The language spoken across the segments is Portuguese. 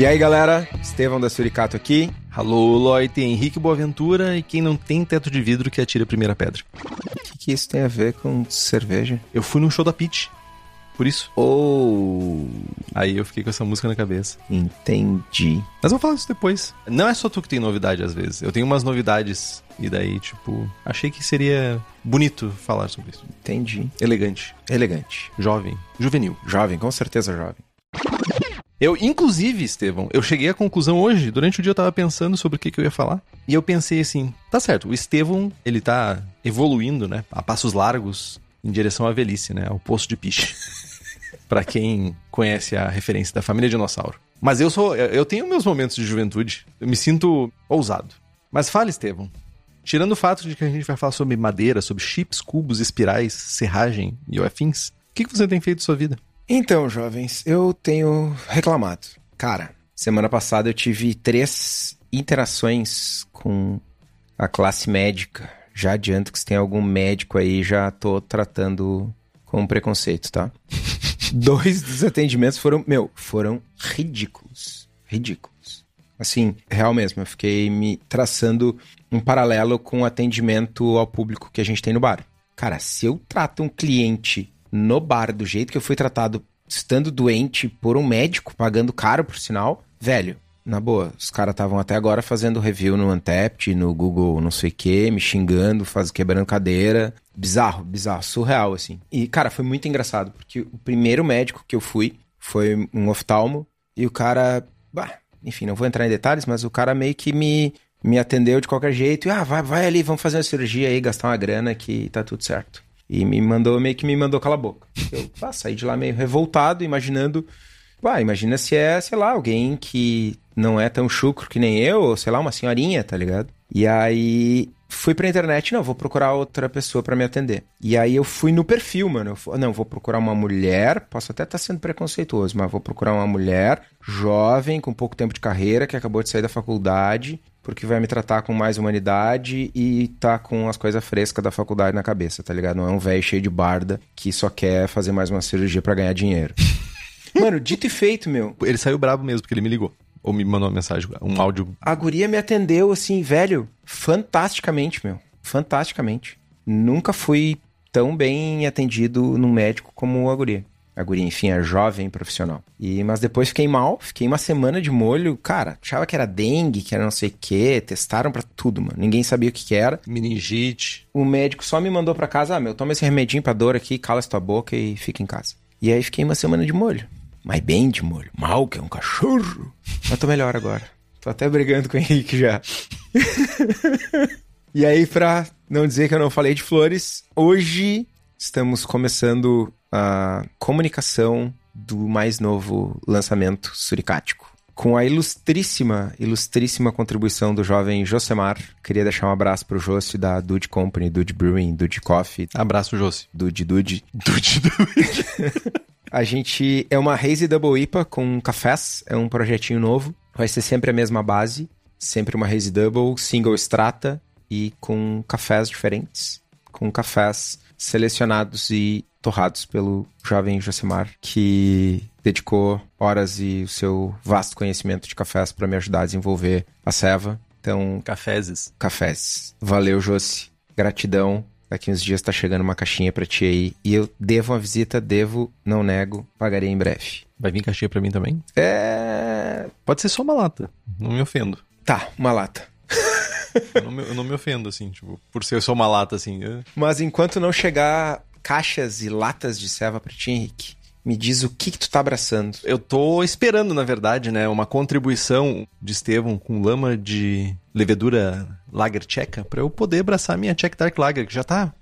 E aí, galera? Estevão da Suricato aqui. Alô, Loite, Henrique Boaventura e quem não tem teto de vidro que atira a primeira pedra. O que, que isso tem a ver com cerveja? Eu fui num show da Peach. Por isso. Oh, Aí eu fiquei com essa música na cabeça. entendi. Mas vou falar isso depois. Não é só tu que tem novidade às vezes. Eu tenho umas novidades. E daí, tipo, achei que seria bonito falar sobre isso. Entendi. Elegante, Elegante. jovem, juvenil. Jovem, com certeza jovem. Eu, inclusive, Estevão, eu cheguei à conclusão hoje, durante o dia eu tava pensando sobre o que, que eu ia falar. E eu pensei assim, tá certo, o Estevão, ele tá evoluindo, né, a passos largos em direção à velhice, né, ao poço de piche. Pra quem conhece a referência da família dinossauro. Mas eu sou, eu tenho meus momentos de juventude. Eu me sinto ousado. Mas fala, Estevão. Tirando o fato de que a gente vai falar sobre madeira, sobre chips, cubos, espirais, serragem e afins, o que, que você tem feito da sua vida? Então, jovens, eu tenho reclamado. Cara, semana passada eu tive três interações com a classe médica. Já adianto que se tem algum médico aí, já tô tratando com preconceito, tá? Dois dos atendimentos foram, meu, foram ridículos. Ridículos. Assim, real mesmo, eu fiquei me traçando um paralelo com o atendimento ao público que a gente tem no bar. Cara, se eu trato um cliente no bar do jeito que eu fui tratado, estando doente por um médico, pagando caro por sinal, velho, na boa, os caras estavam até agora fazendo review no Antept, no Google não sei o que, me xingando, faz, quebrando cadeira. Bizarro, bizarro, surreal, assim. E, cara, foi muito engraçado, porque o primeiro médico que eu fui foi um oftalmo, e o cara, bah, enfim, não vou entrar em detalhes, mas o cara meio que me, me atendeu de qualquer jeito. E, ah, vai, vai ali, vamos fazer uma cirurgia aí, gastar uma grana que tá tudo certo. E me mandou, meio que me mandou calar a boca. Eu ah, saí de lá meio revoltado, imaginando. Ué, imagina se é, sei lá, alguém que não é tão chucro que nem eu, ou sei lá, uma senhorinha, tá ligado? E aí fui pra internet, não, vou procurar outra pessoa pra me atender. E aí eu fui no perfil, mano. Eu não, vou procurar uma mulher, posso até estar sendo preconceituoso, mas vou procurar uma mulher jovem, com pouco tempo de carreira, que acabou de sair da faculdade, porque vai me tratar com mais humanidade e tá com as coisas frescas da faculdade na cabeça, tá ligado? Não é um velho cheio de barda que só quer fazer mais uma cirurgia pra ganhar dinheiro. Mano, dito e feito, meu. Ele saiu brabo mesmo, porque ele me ligou. Ou me mandou uma mensagem, um áudio. A guria me atendeu, assim, velho, fantasticamente, meu. Fantasticamente. Nunca fui tão bem atendido num médico como a guria. A guria, enfim, é jovem profissional. E, mas depois fiquei mal, fiquei uma semana de molho. Cara, achava que era dengue, que era não sei o quê. Testaram pra tudo, mano. Ninguém sabia o que, que era. Meningite. O médico só me mandou pra casa, ah, meu, toma esse remedinho pra dor aqui, cala tua boca e fica em casa. E aí fiquei uma semana de molho. Mas bem de molho. Mal que é um cachorro. Mas tô melhor agora. Tô até brigando com o Henrique já. e aí, pra não dizer que eu não falei de flores, hoje estamos começando a comunicação do mais novo lançamento suricático. Com a ilustríssima, ilustríssima contribuição do jovem Josemar. Queria deixar um abraço pro Josse da Dude Company, Dude Brewing, Dude Coffee, Abraço, Josi. Dude Dude. Dude, dude. A gente é uma Hazy Double IPA com cafés, é um projetinho novo. Vai ser sempre a mesma base, sempre uma Hazy Double, single extrata e com cafés diferentes, com cafés selecionados e torrados pelo jovem Josemar, que dedicou horas e o seu vasto conhecimento de cafés para me ajudar a desenvolver a ceva. Então, Cafézes. cafés. Valeu, Josi. Gratidão. Daqui uns dias tá chegando uma caixinha pra ti aí. E eu devo uma visita, devo, não nego, pagarei em breve. Vai vir caixinha pra mim também? É. Pode ser só uma lata. Não me ofendo. Tá, uma lata. Eu, não me, eu não me ofendo, assim, tipo, por ser só uma lata, assim. eu- Mas enquanto não chegar caixas e latas de ceva pra ti, Henrique, me diz o que que tu tá abraçando. Eu tô esperando, na verdade, né, uma contribuição de Estevão com lama de levedura Lager Tcheca pra eu poder abraçar minha Czech Dark Lager, que já tá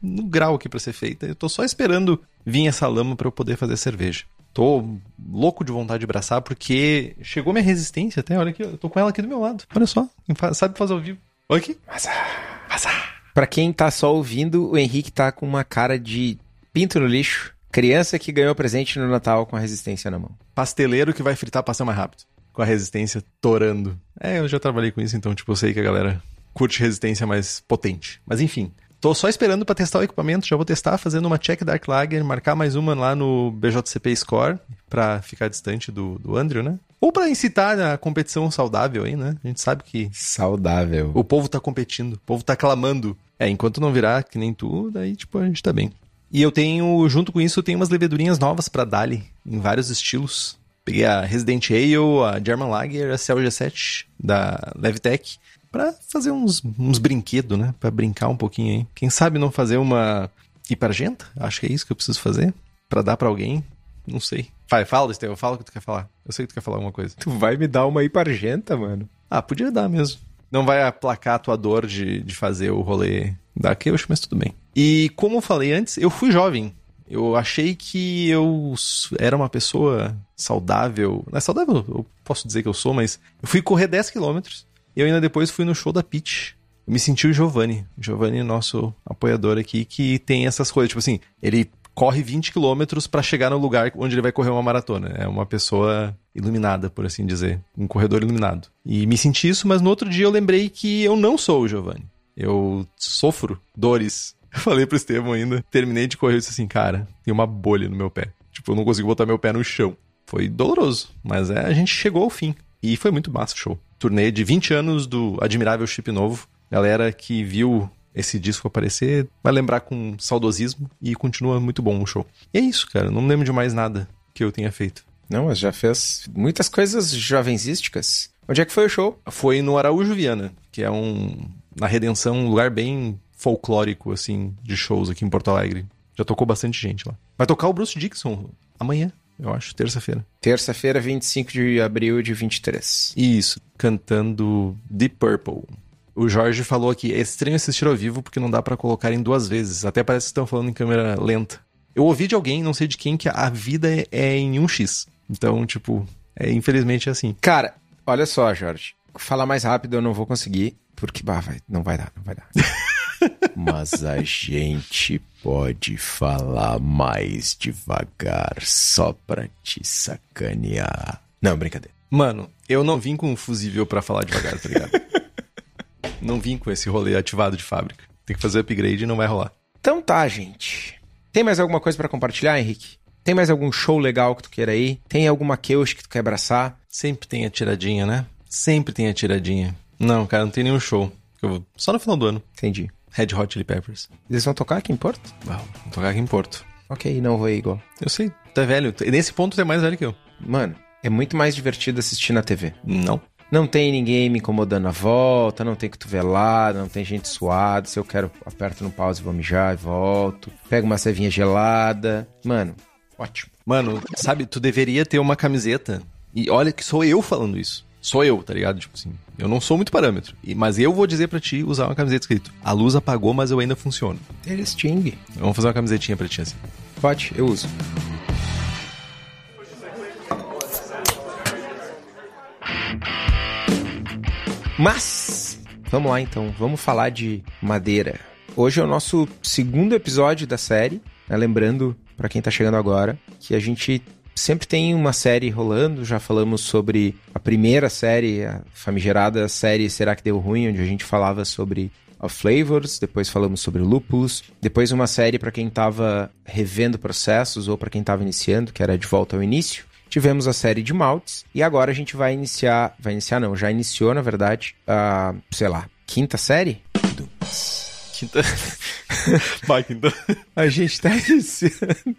no grau aqui pra ser feita. Eu tô só esperando vir essa lama pra eu poder fazer cerveja. Tô louco de vontade de abraçar porque chegou minha resistência até, olha aqui, eu tô com ela aqui do meu lado. Olha só, sabe fazer ao vivo. Olha aqui. Pra quem tá só ouvindo, o Henrique tá com uma cara de pinto no lixo. Criança que ganhou presente no Natal com a resistência na mão. Pasteleiro que vai fritar pastel mais rápido. Com a resistência torando. É, eu já trabalhei com isso, então, tipo, eu sei que a galera curte resistência mais potente. Mas enfim, tô só esperando pra testar o equipamento. Já vou testar fazendo uma check Dark Lager, marcar mais uma lá no BJCP Score, pra ficar distante do, do Andrew, né? Ou pra incitar a competição saudável aí, né? A gente sabe que Saudável. o povo tá competindo, o povo tá clamando. É, enquanto não virar que nem tu, daí, tipo, a gente tá bem. E eu tenho, junto com isso, eu tenho umas levedurinhas novas pra Dali, em vários estilos. Peguei a Resident Ale, a German Lager, a CLG7 da Levtech, pra fazer uns, uns brinquedos, né? Pra brincar um pouquinho aí. Quem sabe não fazer uma hipergenta? Acho que é isso que eu preciso fazer. Pra dar pra alguém. Não sei. Vai, fala, Estevão, fala o que tu quer falar. Eu sei que tu quer falar alguma coisa. Tu vai me dar uma hipargenta, mano. Ah, podia dar mesmo. Não vai aplacar a tua dor de, de fazer o rolê da Keush, mas tudo bem. E como eu falei antes, eu fui jovem. Eu achei que eu era uma pessoa saudável. Não é saudável, eu posso dizer que eu sou, mas eu fui correr 10 quilômetros. Eu ainda depois fui no show da Peach. Eu me senti o Giovanni. Giovanni, nosso apoiador aqui, que tem essas coisas. Tipo assim, ele corre 20 quilômetros pra chegar no lugar onde ele vai correr uma maratona. É uma pessoa iluminada, por assim dizer. Um corredor iluminado. E me senti isso, mas no outro dia eu lembrei que eu não sou o Giovanni. Eu sofro dores. Eu falei pro Estevão ainda. Terminei de correr e disse assim, cara, tem uma bolha no meu pé. Tipo, eu não consigo botar meu pé no chão. Foi doloroso, mas é, a gente chegou ao fim. E foi muito massa o show. Turnê de 20 anos do Admirável Chip Novo. Galera que viu esse disco aparecer vai lembrar com saudosismo e continua muito bom o show. E é isso, cara. Não lembro de mais nada que eu tenha feito. Não, mas já fez muitas coisas jovenzísticas. Onde é que foi o show? Foi no Araújo Viana, que é um. Na Redenção, um lugar bem folclórico, assim, de shows aqui em Porto Alegre. Já tocou bastante gente lá. Vai tocar o Bruce Dixon amanhã, eu acho, terça-feira. Terça-feira, 25 de abril de 23. Isso, cantando Deep Purple. O Jorge falou aqui, é estranho assistir ao vivo porque não dá pra colocar em duas vezes. Até parece que estão falando em câmera lenta. Eu ouvi de alguém, não sei de quem, que a vida é, é em 1x. Então, tipo, é infelizmente é assim. Cara, olha só, Jorge. Falar mais rápido eu não vou conseguir, porque bah, vai, não vai dar, não vai dar. Mas a gente pode falar mais devagar só pra te sacanear. Não, brincadeira. Mano, eu não vim com um fusível pra falar devagar, tá ligado? não vim com esse rolê ativado de fábrica. Tem que fazer upgrade e não vai rolar. Então tá, gente. Tem mais alguma coisa pra compartilhar, Henrique? Tem mais algum show legal que tu queira ir? Tem alguma queush que tu quer abraçar? Sempre tem a tiradinha, né? Sempre tem a tiradinha. Não, cara, não tem nenhum show. Eu vou... Só no final do ano. Entendi. Red Hot Chili Peppers. Eles vão tocar aqui em Porto? Uau, vou tocar aqui em Porto. Ok, não vou ir igual. Eu sei, tu é velho. Nesse ponto tu é mais velho que eu. Mano, é muito mais divertido assistir na TV. Não. Não tem ninguém me incomodando à volta, não tem cotovelada, não tem gente suada. Se eu quero, aperto no pause, vou mijar e volto. Pego uma cevinha gelada. Mano, ótimo. Mano, sabe, tu deveria ter uma camiseta. E olha que sou eu falando isso. Sou eu, tá ligado? Tipo assim, eu não sou muito parâmetro. Mas eu vou dizer pra ti usar uma camiseta escrito: A luz apagou, mas eu ainda funciono. Eles xingue. Vamos fazer uma camisetinha pra ti assim. Pode, eu uso. Mas, vamos lá então, vamos falar de madeira. Hoje é o nosso segundo episódio da série, né? lembrando para quem tá chegando agora que a gente sempre tem uma série rolando, já falamos sobre a primeira série, a famigerada série Será que deu ruim, onde a gente falava sobre of Flavors, depois falamos sobre lúpulos, depois uma série para quem estava revendo processos ou para quem estava iniciando, que era de volta ao início. Tivemos a série de maltes e agora a gente vai iniciar, vai iniciar não, já iniciou na verdade, a, sei lá, quinta série? Quinta. Vai, quinta. A gente está iniciando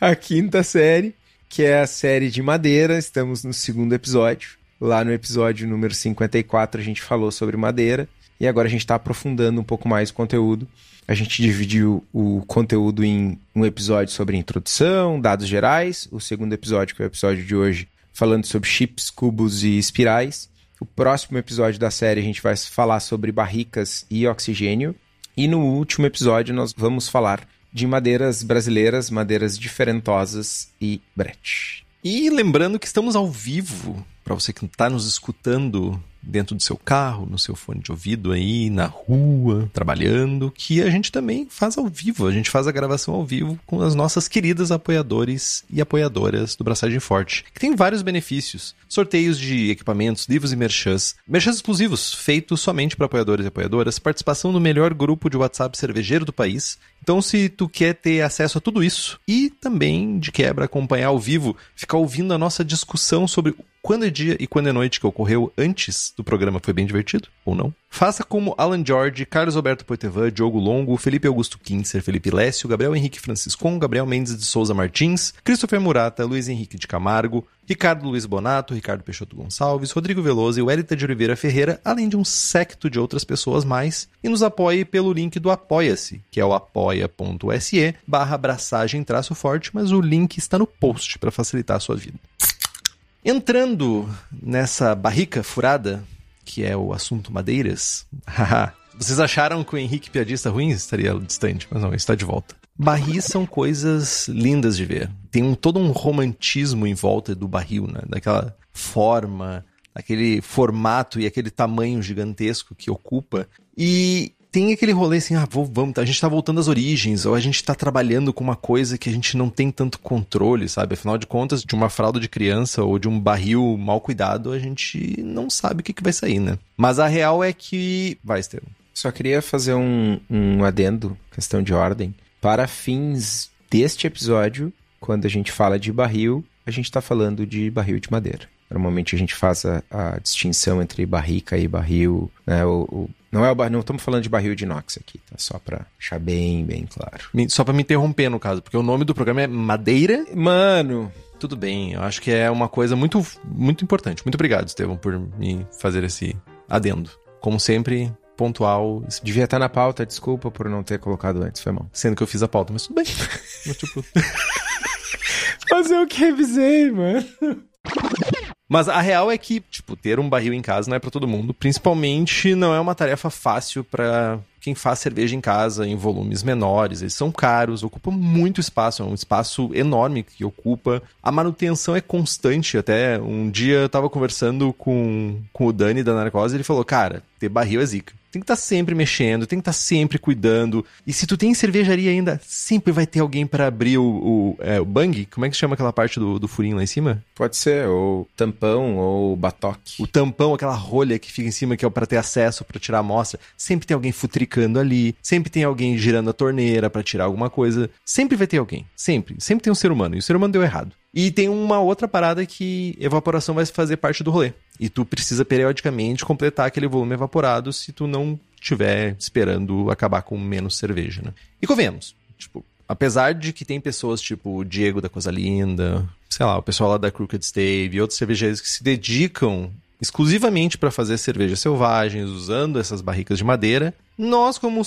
a quinta série, que é a série de madeira. Estamos no segundo episódio. Lá no episódio número 54 a gente falou sobre madeira. e agora a gente está aprofundando um pouco mais o conteúdo. A gente dividiu o conteúdo em um episódio sobre introdução, dados gerais, o segundo episódio, que é o episódio de hoje, falando sobre chips, cubos e espirais. O próximo episódio da série a gente vai falar sobre barricas e oxigênio. E no último episódio nós vamos falar de madeiras brasileiras, madeiras diferentosas e brete. E lembrando que estamos ao vivo, para você que está nos escutando dentro do seu carro, no seu fone de ouvido aí, na rua, trabalhando, que a gente também faz ao vivo. A gente faz a gravação ao vivo com as nossas queridas apoiadores e apoiadoras do Braçagem Forte, que tem vários benefícios. Sorteios de equipamentos, livros e merchans, merchans exclusivos, feitos somente para apoiadores e apoiadoras, participação no melhor grupo de WhatsApp cervejeiro do país. Então, se tu quer ter acesso a tudo isso e também, de quebra, acompanhar ao vivo, ficar ouvindo a nossa discussão sobre quando é dia e quando é noite que ocorreu antes do programa foi bem divertido, ou não? Faça como Alan George, Carlos Alberto Poitevin, Diogo Longo, Felipe Augusto Kintzer, Felipe Lécio, Gabriel Henrique Franciscon, Gabriel Mendes de Souza Martins, Christopher Murata, Luiz Henrique de Camargo, Ricardo Luiz Bonato, Ricardo Peixoto Gonçalves, Rodrigo Veloso e Wellington de Oliveira Ferreira, além de um secto de outras pessoas mais, e nos apoie pelo link do Apoia-se, que é o apoia.se barra abraçagem traço forte, mas o link está no post para facilitar a sua vida. Entrando nessa barrica furada, que é o assunto madeiras, vocês acharam que o Henrique Piadista ruim estaria distante, mas não, está de volta. Barris são coisas lindas de ver. Tem um, todo um romantismo em volta do barril, né? Daquela forma, aquele formato e aquele tamanho gigantesco que ocupa. E tem aquele rolê assim, ah, vou, vamos, a gente tá voltando às origens, ou a gente tá trabalhando com uma coisa que a gente não tem tanto controle, sabe? Afinal de contas, de uma fralda de criança ou de um barril mal cuidado, a gente não sabe o que, que vai sair, né? Mas a real é que. Vai, Estevam. Só queria fazer um, um adendo, questão de ordem. Para fins deste episódio, quando a gente fala de barril, a gente está falando de barril de madeira. Normalmente a gente faz a, a distinção entre barrica e barril, né? O, o, não é o não estamos falando de barril de inox aqui, tá? Só para deixar bem, bem claro. Só para me interromper no caso, porque o nome do programa é Madeira. Mano, tudo bem, eu acho que é uma coisa muito, muito importante. Muito obrigado, Estevão, por me fazer esse adendo. Como sempre, pontual. Devia estar na pauta, desculpa por não ter colocado antes, foi mal. Sendo que eu fiz a pauta, mas tudo bem. mas, tipo... Fazer o que revisei, mano. Mas a real é que, tipo, ter um barril em casa não é para todo mundo. Principalmente não é uma tarefa fácil para quem faz cerveja em casa em volumes menores. Eles são caros, ocupam muito espaço, é um espaço enorme que ocupa. A manutenção é constante. Até um dia eu tava conversando com, com o Dani da Narcose e ele falou: Cara, ter barril é zica tem que estar tá sempre mexendo, tem que estar tá sempre cuidando. E se tu tem cervejaria ainda, sempre vai ter alguém para abrir o, o, é, o bang. Como é que chama aquela parte do, do furinho lá em cima? Pode ser, ou tampão, ou batoque. O tampão, aquela rolha que fica em cima, que é para ter acesso, para tirar a amostra. Sempre tem alguém futricando ali, sempre tem alguém girando a torneira para tirar alguma coisa. Sempre vai ter alguém, sempre. Sempre tem um ser humano, e o ser humano deu errado. E tem uma outra parada que evaporação vai fazer parte do rolê. E tu precisa periodicamente completar aquele volume evaporado se tu não estiver esperando acabar com menos cerveja, né? E convenhamos, tipo, apesar de que tem pessoas tipo o Diego da Coisa Linda, sei lá, o pessoal lá da Crooked Stave e outros cervejeiros que se dedicam exclusivamente para fazer cervejas selvagens usando essas barricas de madeira, nós como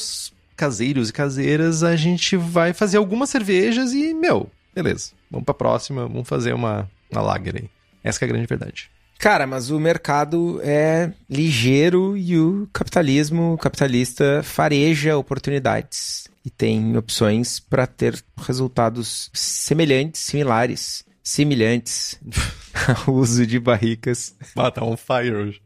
caseiros e caseiras, a gente vai fazer algumas cervejas e, meu, beleza. Vamos pra próxima, vamos fazer uma, uma lager aí. Essa é a grande verdade. Cara, mas o mercado é ligeiro e o capitalismo capitalista fareja oportunidades e tem opções para ter resultados semelhantes, similares, semelhantes ao uso de barricas. Ah, tá on fire hoje.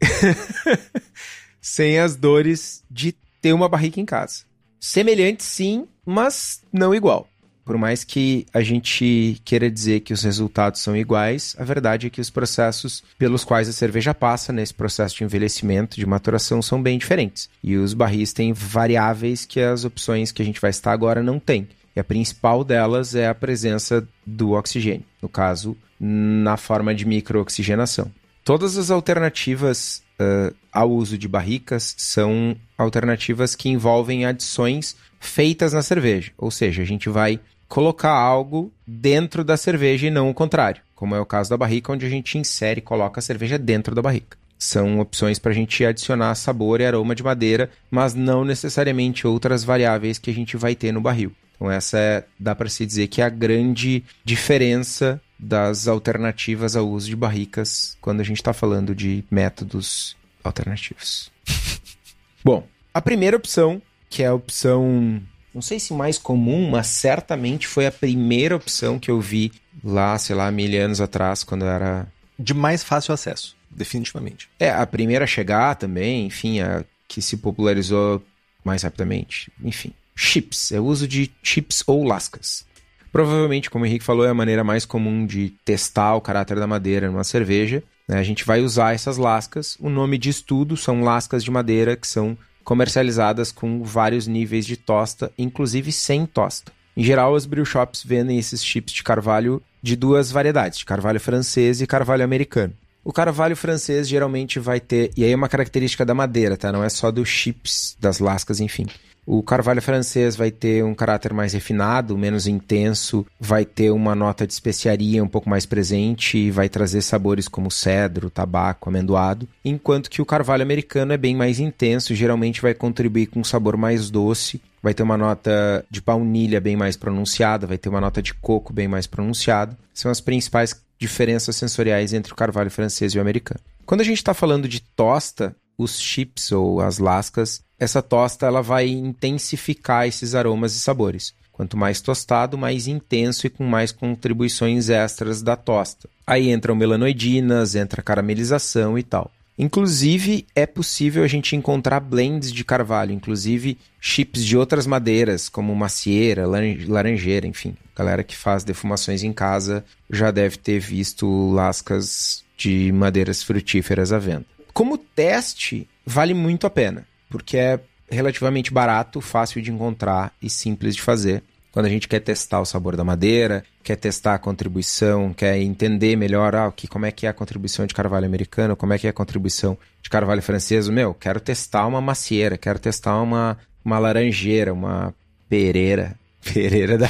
Sem as dores de ter uma barrica em casa. Semelhante sim, mas não igual. Por mais que a gente queira dizer que os resultados são iguais, a verdade é que os processos pelos quais a cerveja passa nesse processo de envelhecimento, de maturação, são bem diferentes. E os barris têm variáveis que as opções que a gente vai estar agora não têm. E a principal delas é a presença do oxigênio, no caso, na forma de microoxigenação. Todas as alternativas uh, ao uso de barricas são alternativas que envolvem adições feitas na cerveja. Ou seja, a gente vai colocar algo dentro da cerveja e não o contrário, como é o caso da barrica, onde a gente insere e coloca a cerveja dentro da barrica. são opções para a gente adicionar sabor e aroma de madeira, mas não necessariamente outras variáveis que a gente vai ter no barril. Então essa é, dá para se dizer que é a grande diferença das alternativas ao uso de barricas quando a gente está falando de métodos alternativos. Bom, a primeira opção, que é a opção, não sei se mais comum, mas certamente foi a primeira opção que eu vi lá, sei lá, mil anos atrás, quando era. De mais fácil acesso, definitivamente. É, a primeira a chegar também, enfim, a que se popularizou mais rapidamente. Enfim, chips, é o uso de chips ou lascas. Provavelmente, como o Henrique falou, é a maneira mais comum de testar o caráter da madeira numa cerveja. Né? A gente vai usar essas lascas. O nome de estudo são lascas de madeira que são comercializadas com vários níveis de tosta, inclusive sem tosta. Em geral, as brew shops vendem esses chips de carvalho de duas variedades, de carvalho francês e carvalho americano. O carvalho francês geralmente vai ter, e aí é uma característica da madeira, tá? Não é só dos chips, das lascas, enfim. O carvalho francês vai ter um caráter mais refinado, menos intenso, vai ter uma nota de especiaria um pouco mais presente e vai trazer sabores como cedro, tabaco, amendoado, enquanto que o carvalho americano é bem mais intenso, geralmente vai contribuir com um sabor mais doce, vai ter uma nota de baunilha bem mais pronunciada, vai ter uma nota de coco bem mais pronunciada. São as principais diferenças sensoriais entre o carvalho francês e o americano. Quando a gente está falando de tosta, os chips ou as lascas, essa tosta ela vai intensificar esses aromas e sabores. Quanto mais tostado, mais intenso e com mais contribuições extras da tosta. Aí entram melanoidinas, entra caramelização e tal. Inclusive, é possível a gente encontrar blends de carvalho, inclusive chips de outras madeiras, como macieira, laranjeira, enfim. galera que faz defumações em casa já deve ter visto lascas de madeiras frutíferas à venda. Como teste, vale muito a pena, porque é relativamente barato, fácil de encontrar e simples de fazer. Quando a gente quer testar o sabor da madeira, quer testar a contribuição, quer entender melhor ah, que, como é que é a contribuição de carvalho americano, como é que é a contribuição de carvalho francês. Meu, quero testar uma macieira, quero testar uma, uma laranjeira, uma pereira. Pereira da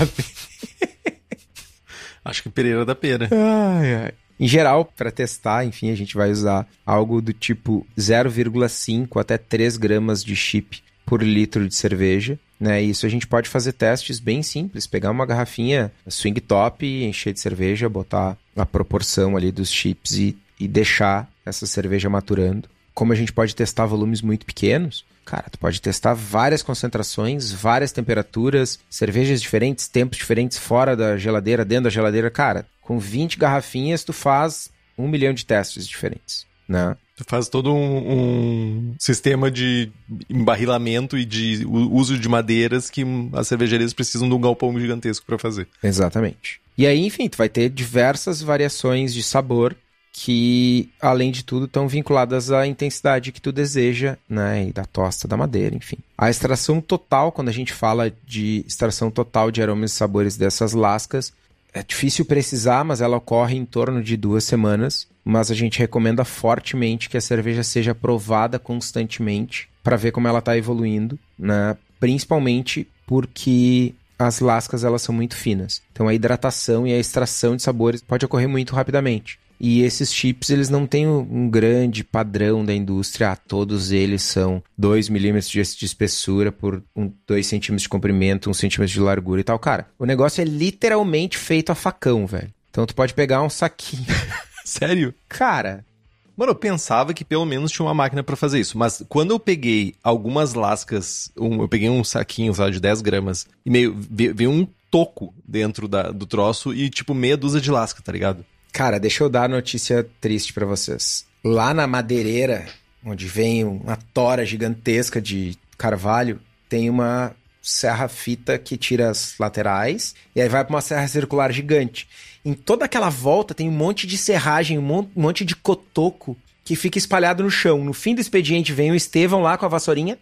Acho que pereira da pera. Ai, ai. Em geral, para testar, enfim, a gente vai usar algo do tipo 0,5 até 3 gramas de chip por litro de cerveja. Né? Isso a gente pode fazer testes bem simples, pegar uma garrafinha swing top, encher de cerveja, botar a proporção ali dos chips e, e deixar essa cerveja maturando. Como a gente pode testar volumes muito pequenos, cara, tu pode testar várias concentrações, várias temperaturas, cervejas diferentes, tempos diferentes fora da geladeira, dentro da geladeira. Cara, com 20 garrafinhas, tu faz um milhão de testes diferentes, né? Tu faz todo um, um, sistema de embarrilamento e de uso de madeiras que as cervejarias precisam de um galpão gigantesco para fazer. Exatamente. E aí, enfim, tu vai ter diversas variações de sabor que, além de tudo, estão vinculadas à intensidade que tu deseja, né? E da tosta da madeira, enfim. A extração total, quando a gente fala de extração total de aromas e sabores dessas lascas, é difícil precisar, mas ela ocorre em torno de duas semanas. Mas a gente recomenda fortemente que a cerveja seja provada constantemente para ver como ela está evoluindo, né? principalmente porque as lascas elas são muito finas. Então a hidratação e a extração de sabores pode ocorrer muito rapidamente. E esses chips, eles não têm um grande padrão da indústria. Ah, todos eles são 2 milímetros de espessura por 2 centímetros de comprimento, 1 um centímetro de largura e tal. Cara, o negócio é literalmente feito a facão, velho. Então tu pode pegar um saquinho. Sério? Cara, Mano, eu pensava que pelo menos tinha uma máquina para fazer isso. Mas quando eu peguei algumas lascas, um, eu peguei um saquinho, sei lá, de 10 gramas, e meio. veio um toco dentro da, do troço e, tipo, meia dúzia de lasca, tá ligado? Cara, deixa eu dar notícia triste para vocês. Lá na madeireira, onde vem uma tora gigantesca de carvalho, tem uma serra fita que tira as laterais e aí vai para uma serra circular gigante. Em toda aquela volta tem um monte de serragem, um monte de cotoco que fica espalhado no chão. No fim do expediente vem o Estevão lá com a vassourinha.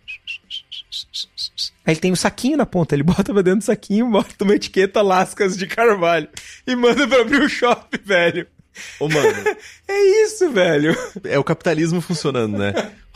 Aí ele tem um saquinho na ponta, ele bota pra dentro do saquinho, bota uma etiqueta lascas de carvalho e manda pra abrir o shopping, velho. Ô, mano. é isso, velho. É o capitalismo funcionando, né?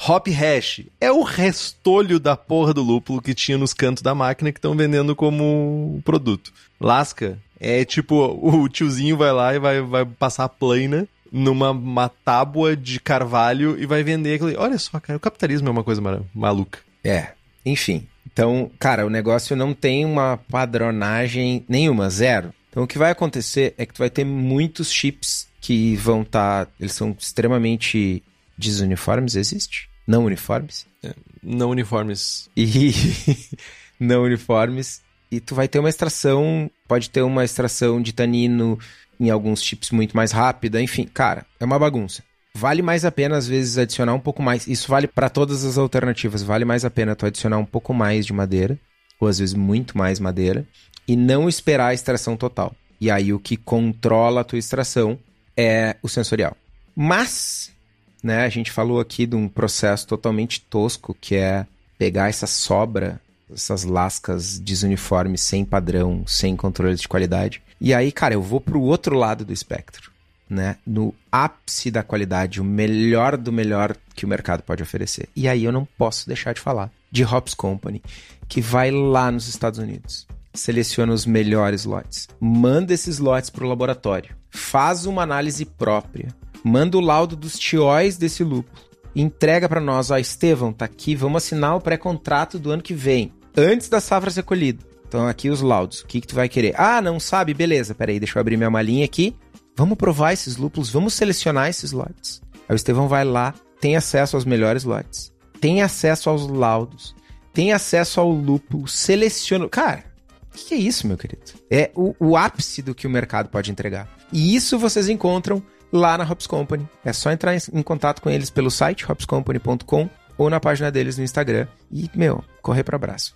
Hop hash é o restolho da porra do lúpulo que tinha nos cantos da máquina que estão vendendo como produto. Lasca é tipo, o tiozinho vai lá e vai, vai passar a plana numa uma tábua de carvalho e vai vender aquele. Olha só, cara, o capitalismo é uma coisa maluca. É, enfim. Então, cara, o negócio não tem uma padronagem nenhuma, zero. Então, o que vai acontecer é que tu vai ter muitos chips que vão estar. Tá, eles são extremamente desuniformes, existe? Não uniformes? É, não uniformes. E. não uniformes. E tu vai ter uma extração. Pode ter uma extração de tanino em alguns chips muito mais rápida. Enfim, cara, é uma bagunça. Vale mais a pena, às vezes, adicionar um pouco mais. Isso vale para todas as alternativas. Vale mais a pena tu adicionar um pouco mais de madeira, ou às vezes muito mais madeira, e não esperar a extração total. E aí o que controla a tua extração é o sensorial. Mas, né, a gente falou aqui de um processo totalmente tosco, que é pegar essa sobra, essas lascas desuniformes sem padrão, sem controle de qualidade. E aí, cara, eu vou pro outro lado do espectro né, no ápice da qualidade, o melhor do melhor que o mercado pode oferecer. E aí eu não posso deixar de falar de Hops Company, que vai lá nos Estados Unidos, seleciona os melhores lotes, manda esses lotes para o laboratório, faz uma análise própria, manda o laudo dos tióis desse lúpulo, entrega para nós, ó, Estevão, tá aqui, vamos assinar o pré-contrato do ano que vem, antes da safra ser colhida. Então aqui os laudos, o que, que tu vai querer? Ah, não sabe? Beleza, peraí, deixa eu abrir minha malinha aqui, Vamos provar esses lúpulos, vamos selecionar esses lotes. Aí o Estevão vai lá, tem acesso aos melhores lotes, tem acesso aos laudos, tem acesso ao lúpulo, seleciona. Cara, o que, que é isso, meu querido? É o, o ápice do que o mercado pode entregar. E isso vocês encontram lá na Hops Company. É só entrar em, em contato com eles pelo site hopscompany.com ou na página deles no Instagram e, meu, correr para abraço.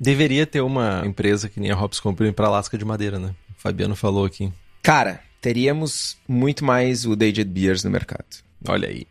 Deveria ter uma empresa que nem a Hops Company para lasca de madeira, né? O Fabiano falou aqui. Cara, teríamos muito mais o Dated Beers no mercado. Olha aí.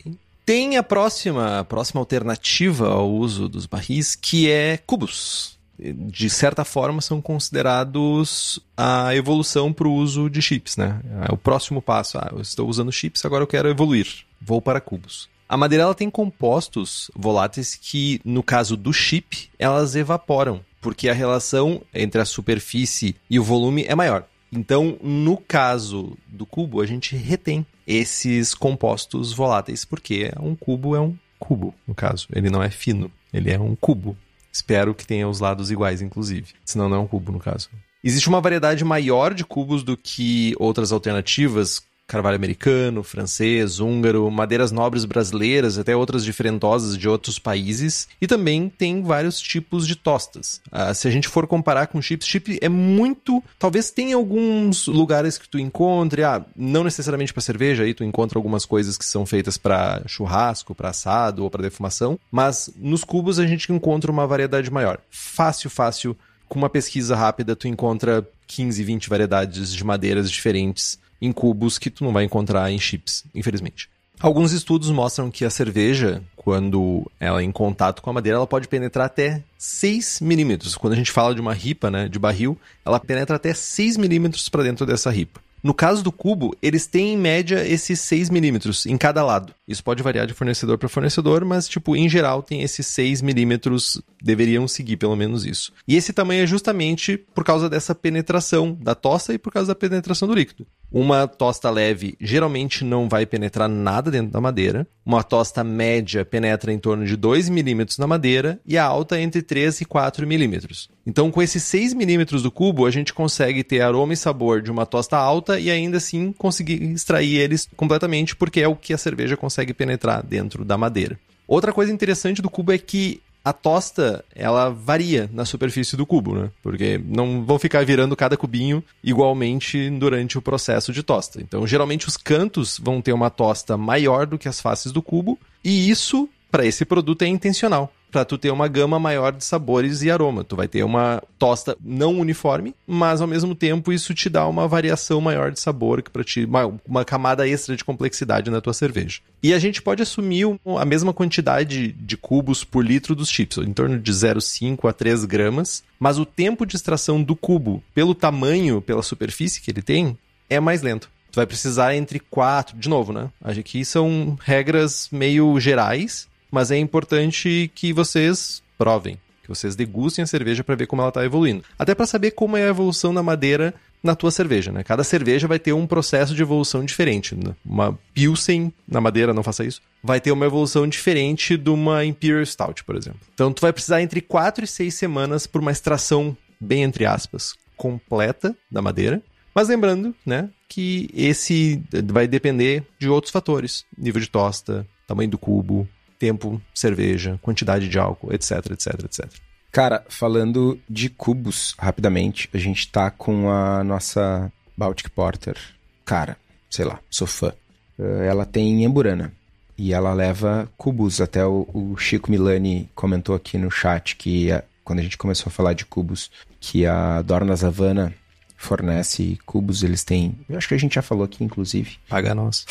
Tem a próxima, a próxima alternativa ao uso dos barris, que é cubos. De certa forma, são considerados a evolução para o uso de chips, né? É o próximo passo. Ah, eu estou usando chips, agora eu quero evoluir. Vou para cubos. A madeira ela tem compostos voláteis que, no caso do chip, elas evaporam, porque a relação entre a superfície e o volume é maior. Então, no caso do cubo, a gente retém esses compostos voláteis, porque um cubo é um cubo, no caso. Ele não é fino, ele é um cubo. Espero que tenha os lados iguais, inclusive. Senão não é um cubo, no caso. Existe uma variedade maior de cubos do que outras alternativas, carvalho americano, francês, húngaro, madeiras nobres brasileiras, até outras diferentosas de outros países. E também tem vários tipos de tostas. Ah, se a gente for comparar com chips, chip é muito. Talvez tenha alguns lugares que tu encontre, ah, não necessariamente para cerveja, aí tu encontra algumas coisas que são feitas para churrasco, para assado ou para defumação, mas nos cubos a gente encontra uma variedade maior. Fácil, fácil. Com uma pesquisa rápida, tu encontra 15, 20 variedades de madeiras diferentes em cubos que tu não vai encontrar em chips, infelizmente. Alguns estudos mostram que a cerveja, quando ela é em contato com a madeira, ela pode penetrar até 6 milímetros. Quando a gente fala de uma ripa, né, de barril, ela penetra até 6 milímetros para dentro dessa ripa. No caso do cubo, eles têm em média esses 6 milímetros em cada lado. Isso pode variar de fornecedor para fornecedor, mas, tipo, em geral tem esses 6 milímetros, deveriam seguir pelo menos isso. E esse tamanho é justamente por causa dessa penetração da tosta e por causa da penetração do líquido. Uma tosta leve geralmente não vai penetrar nada dentro da madeira. Uma tosta média penetra em torno de 2 milímetros na madeira e a alta entre 3 e 4 milímetros. Então, com esses 6 milímetros do cubo, a gente consegue ter aroma e sabor de uma tosta alta e ainda assim conseguir extrair eles completamente, porque é o que a cerveja consegue penetrar dentro da madeira. Outra coisa interessante do cubo é que a tosta, ela varia na superfície do cubo, né? Porque não vão ficar virando cada cubinho igualmente durante o processo de tosta. Então, geralmente os cantos vão ter uma tosta maior do que as faces do cubo, e isso para esse produto é intencional para tu ter uma gama maior de sabores e aroma. Tu vai ter uma tosta não uniforme, mas ao mesmo tempo isso te dá uma variação maior de sabor para ti, uma, uma, camada extra de complexidade na tua cerveja. E a gente pode assumir a mesma quantidade de cubos por litro dos chips, em torno de 0,5 a 3 gramas, mas o tempo de extração do cubo, pelo tamanho, pela superfície que ele tem, é mais lento tu vai precisar entre quatro, de novo, né? Aqui são regras meio gerais, mas é importante que vocês provem, que vocês degustem a cerveja para ver como ela está evoluindo. Até para saber como é a evolução da madeira na tua cerveja, né? Cada cerveja vai ter um processo de evolução diferente. Né? Uma Pilsen na madeira, não faça isso, vai ter uma evolução diferente de uma Imperial Stout, por exemplo. Então tu vai precisar entre 4 e 6 semanas por uma extração, bem entre aspas, completa da madeira. Mas lembrando, né, que esse vai depender de outros fatores. Nível de tosta, tamanho do cubo, tempo, cerveja, quantidade de álcool, etc, etc, etc. Cara, falando de cubos, rapidamente, a gente tá com a nossa Baltic Porter. Cara, sei lá, sou fã. Eh, ela tem Emburana. E ela leva cubos. Até o, o Chico Milani comentou aqui no chat que a, quando a gente começou a falar de cubos, que a Dorna Havana fornece cubos. Eles têm. Eu acho que a gente já falou aqui, inclusive. Paga nós.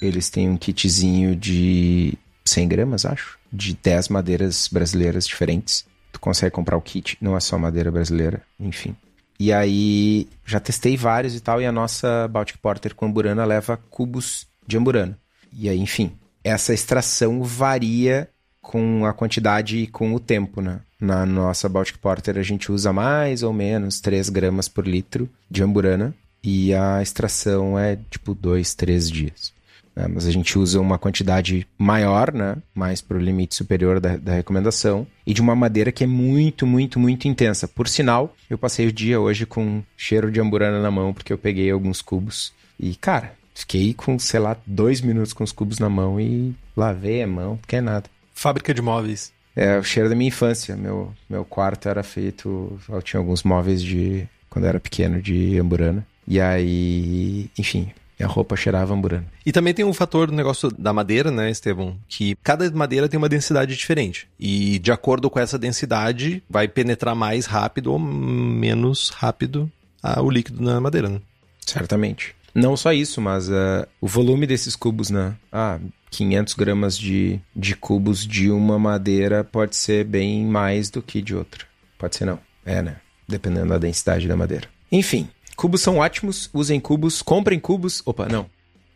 Eles têm um kitzinho de 100 gramas, acho. De 10 madeiras brasileiras diferentes tu consegue comprar o kit, não é só madeira brasileira, enfim. E aí, já testei vários e tal, e a nossa Baltic Porter com amburana leva cubos de amburana. E aí, enfim, essa extração varia com a quantidade e com o tempo, né? Na nossa Baltic Porter a gente usa mais ou menos 3 gramas por litro de amburana e a extração é tipo 2, 3 dias né? mas a gente usa uma quantidade maior, né? mais para o limite superior da, da, recomendação, e de uma madeira que é muito, muito, muito intensa. Por sinal, eu passei o dia hoje com cheiro de amburana na mão, porque eu peguei alguns cubos, e cara, fiquei com, sei lá, dois minutos com os cubos na mão e lavei a mão, porque é nada. Fábrica de móveis. É, o cheiro da minha infância. Meu, meu quarto era feito. Eu tinha alguns móveis de. Quando eu era pequeno, de amburana. E aí, enfim, e a roupa cheirava amburana. E também tem um fator do negócio da madeira, né, Estevão? Que cada madeira tem uma densidade diferente. E de acordo com essa densidade, vai penetrar mais rápido ou menos rápido o líquido na madeira, né? Certamente. Não só isso, mas uh, o volume desses cubos, né? Ah, 500 gramas de, de cubos de uma madeira pode ser bem mais do que de outra. Pode ser não. É, né? Dependendo da densidade da madeira. Enfim, Cubos são ótimos, usem cubos, comprem cubos. Opa, não.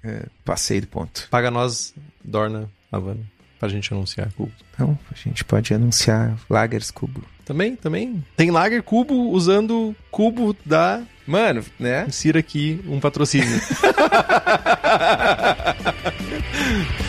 É, passei do ponto. Paga nós, Dorna, Havana, pra gente anunciar cubos. Não, a gente pode anunciar Lagers Cubo. Também, também. Tem Lager Cubo usando cubo da. Mano, né? Insira aqui um patrocínio.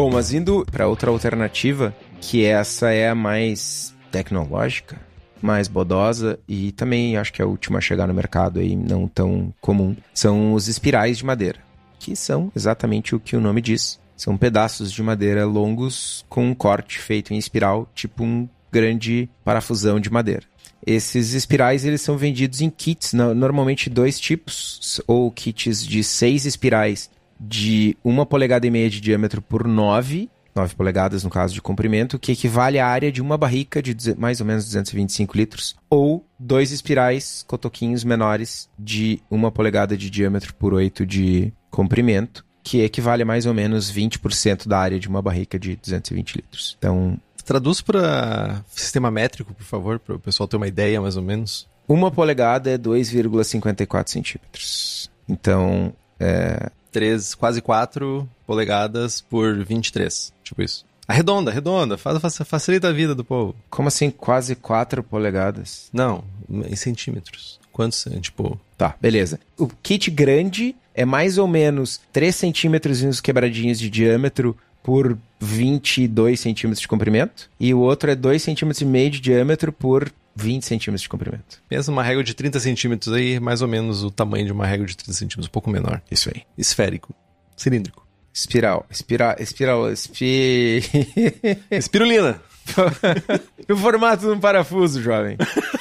Bom, mas indo para outra alternativa, que essa é a mais tecnológica, mais bodosa e também acho que é a última a chegar no mercado aí, não tão comum, são os espirais de madeira, que são exatamente o que o nome diz. São pedaços de madeira longos com um corte feito em espiral, tipo um grande parafusão de madeira. Esses espirais eles são vendidos em kits, normalmente dois tipos, ou kits de seis espirais de uma polegada e meia de diâmetro por 9, 9 polegadas no caso de comprimento, que equivale à área de uma barrica de mais ou menos 225 litros, ou dois espirais cotoquinhos menores de uma polegada de diâmetro por 8 de comprimento, que equivale a mais ou menos 20% da área de uma barrica de 220 litros. Então, Traduz para sistema métrico, por favor, para o pessoal ter uma ideia mais ou menos. Uma polegada é 2,54 centímetros. Então, é, 3, quase 4 polegadas por 23. Tipo isso. Arredonda, arredonda. Faz, facilita a vida do povo. Como assim quase 4 polegadas? Não, em centímetros. Quantos, tipo... Tá, beleza. O kit grande é mais ou menos 3 centímetros e uns quebradinhos de diâmetro por 22 centímetros de comprimento. E o outro é 2 centímetros e meio de diâmetro por 20 centímetros de comprimento. Pensa numa régua de 30 centímetros aí, mais ou menos o tamanho de uma régua de 30 centímetros, um pouco menor. Isso aí. Esférico. Cilíndrico. Espiral. Espiral. Espiral. Espi... Espirulina. no formato de um parafuso, jovem.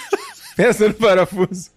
Pensa no parafuso.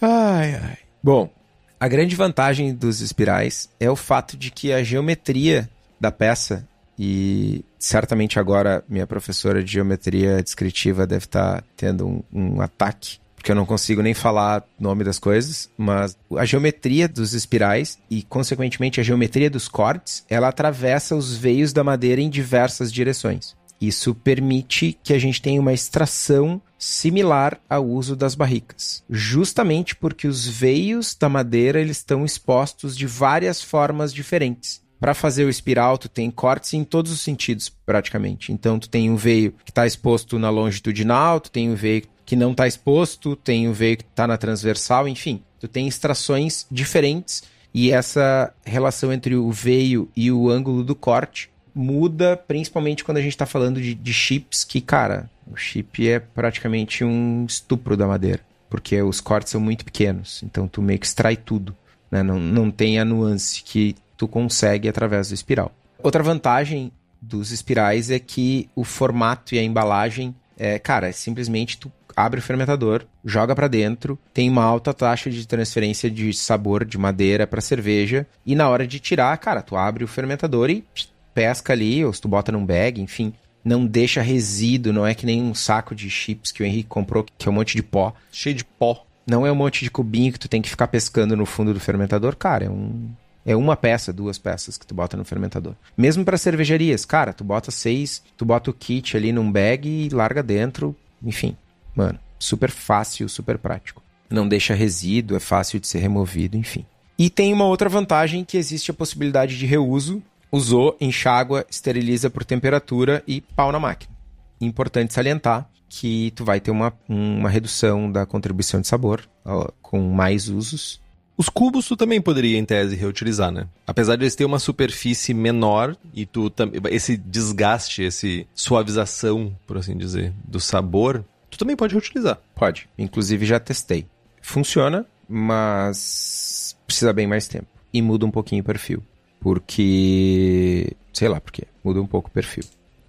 ai, ai. Bom, a grande vantagem dos espirais é o fato de que a geometria da peça e certamente agora minha professora de geometria descritiva deve estar tá tendo um, um ataque porque eu não consigo nem falar nome das coisas, mas a geometria dos espirais e, consequentemente, a geometria dos cortes, ela atravessa os veios da madeira em diversas direções. Isso permite que a gente tenha uma extração similar ao uso das barricas, justamente porque os veios da madeira eles estão expostos de várias formas diferentes. Para fazer o espiral, tu tem cortes em todos os sentidos, praticamente. Então, tu tem um veio que está exposto na longitudinal, tu tem um veio que não está exposto, tem um veio que está na transversal, enfim. Tu tem extrações diferentes e essa relação entre o veio e o ângulo do corte muda, principalmente quando a gente está falando de, de chips, que, cara, o chip é praticamente um estupro da madeira, porque os cortes são muito pequenos, então tu meio que extrai tudo, né? não, não tem a nuance que tu consegue através do espiral. Outra vantagem dos espirais é que o formato e a embalagem, é, cara, é simplesmente tu abre o fermentador, joga para dentro, tem uma alta taxa de transferência de sabor de madeira para cerveja e na hora de tirar, cara, tu abre o fermentador e pesca ali, ou se tu bota num bag, enfim, não deixa resíduo, não é que nem um saco de chips que o Henrique comprou, que é um monte de pó. Cheio de pó. Não é um monte de cubinho que tu tem que ficar pescando no fundo do fermentador, cara, é um é uma peça, duas peças que tu bota no fermentador. Mesmo para cervejarias, cara, tu bota seis, tu bota o kit ali num bag e larga dentro, enfim. Mano, super fácil, super prático. Não deixa resíduo, é fácil de ser removido, enfim. E tem uma outra vantagem que existe a possibilidade de reuso. Usou, enxágua, esteriliza por temperatura e pau na máquina. Importante salientar que tu vai ter uma, uma redução da contribuição de sabor ó, com mais usos os cubos tu também poderia, em tese, reutilizar, né? Apesar de eles terem uma superfície menor e tu esse desgaste, esse suavização, por assim dizer, do sabor, tu também pode reutilizar. Pode. Inclusive já testei. Funciona, mas precisa bem mais tempo. E muda um pouquinho o perfil. Porque. Sei lá por quê. Muda um pouco o perfil.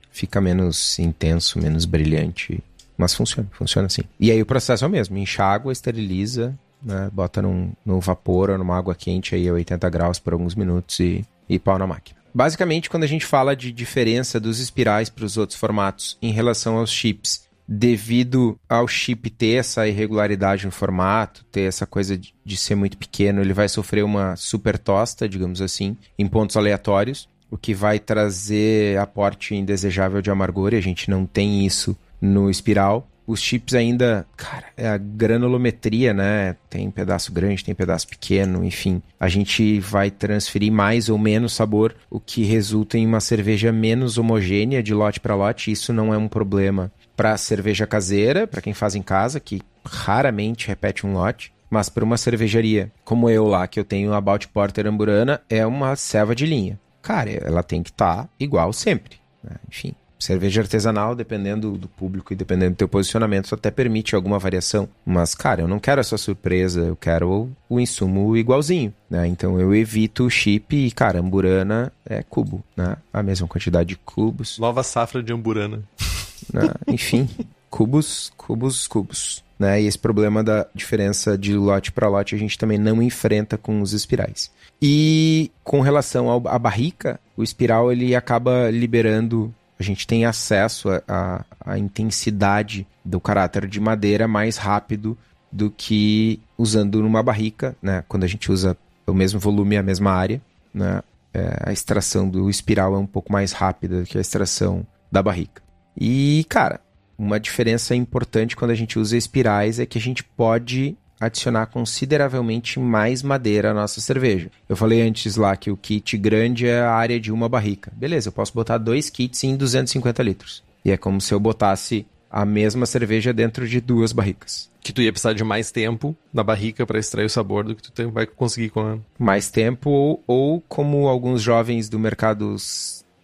Fica menos intenso, menos brilhante. Mas funciona, funciona assim. E aí o processo é o mesmo: enxágua, esteriliza, né? Bota num, num vapor ou numa água quente aí a 80 graus por alguns minutos e, e pau na máquina. Basicamente, quando a gente fala de diferença dos espirais para os outros formatos em relação aos chips, devido ao chip ter essa irregularidade no formato, ter essa coisa de, de ser muito pequeno, ele vai sofrer uma super tosta, digamos assim, em pontos aleatórios, o que vai trazer aporte indesejável de amargor, e a gente não tem isso no espiral os chips ainda, cara, é a granulometria, né? Tem pedaço grande, tem pedaço pequeno, enfim. A gente vai transferir mais ou menos sabor, o que resulta em uma cerveja menos homogênea de lote para lote. Isso não é um problema para cerveja caseira, para quem faz em casa, que raramente repete um lote. Mas para uma cervejaria como eu lá, que eu tenho a Balt Porter Amburana, é uma selva de linha. Cara, ela tem que estar tá igual sempre. Né? Enfim, Cerveja artesanal, dependendo do público e dependendo do teu posicionamento, até permite alguma variação. Mas, cara, eu não quero essa surpresa, eu quero o, insumo igualzinho, né? Então eu evito o chip e, cara, amburana é cubo, né? A mesma quantidade de cubos. Nova safra de amburana. Né? Enfim, cubos, cubos, cubos. Né? E esse problema da diferença de lote para lote a gente também não enfrenta com os espirais. E com relação à barrica, o espiral ele acaba liberando a gente tem acesso à intensidade do caráter de madeira mais rápido do que usando numa barrica, né? Quando a gente usa o mesmo volume e a mesma área, né? É, a extração do espiral é um pouco mais rápida do que a extração da barrica. E, cara, uma diferença importante quando a gente usa espirais é que a gente pode adicionar consideravelmente mais madeira à nossa cerveja. Eu falei antes lá que o kit grande é a área de uma barrica. Beleza, eu posso botar dois kits em 250 litros. E é como se eu botasse a mesma cerveja dentro de duas barricas. Que tu ia precisar de mais tempo na barrica para extrair o sabor do que tu vai conseguir com a... Mais tempo ou, ou como alguns jovens do mercado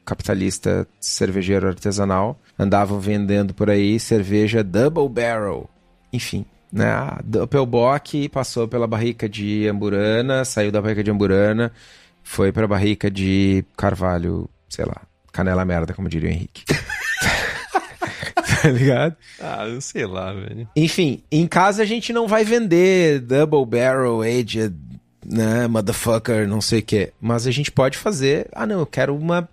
capitalista cervejeiro artesanal andavam vendendo por aí cerveja double barrel. Enfim, né? A Doppelbock passou pela barrica de Amburana, saiu da barrica de Amburana, foi pra barrica de Carvalho, sei lá, canela merda, como diria o Henrique. tá ligado? Ah, eu sei lá, velho. Enfim, em casa a gente não vai vender Double Barrel Aged, né, motherfucker, não sei o que. Mas a gente pode fazer, ah não, eu quero uma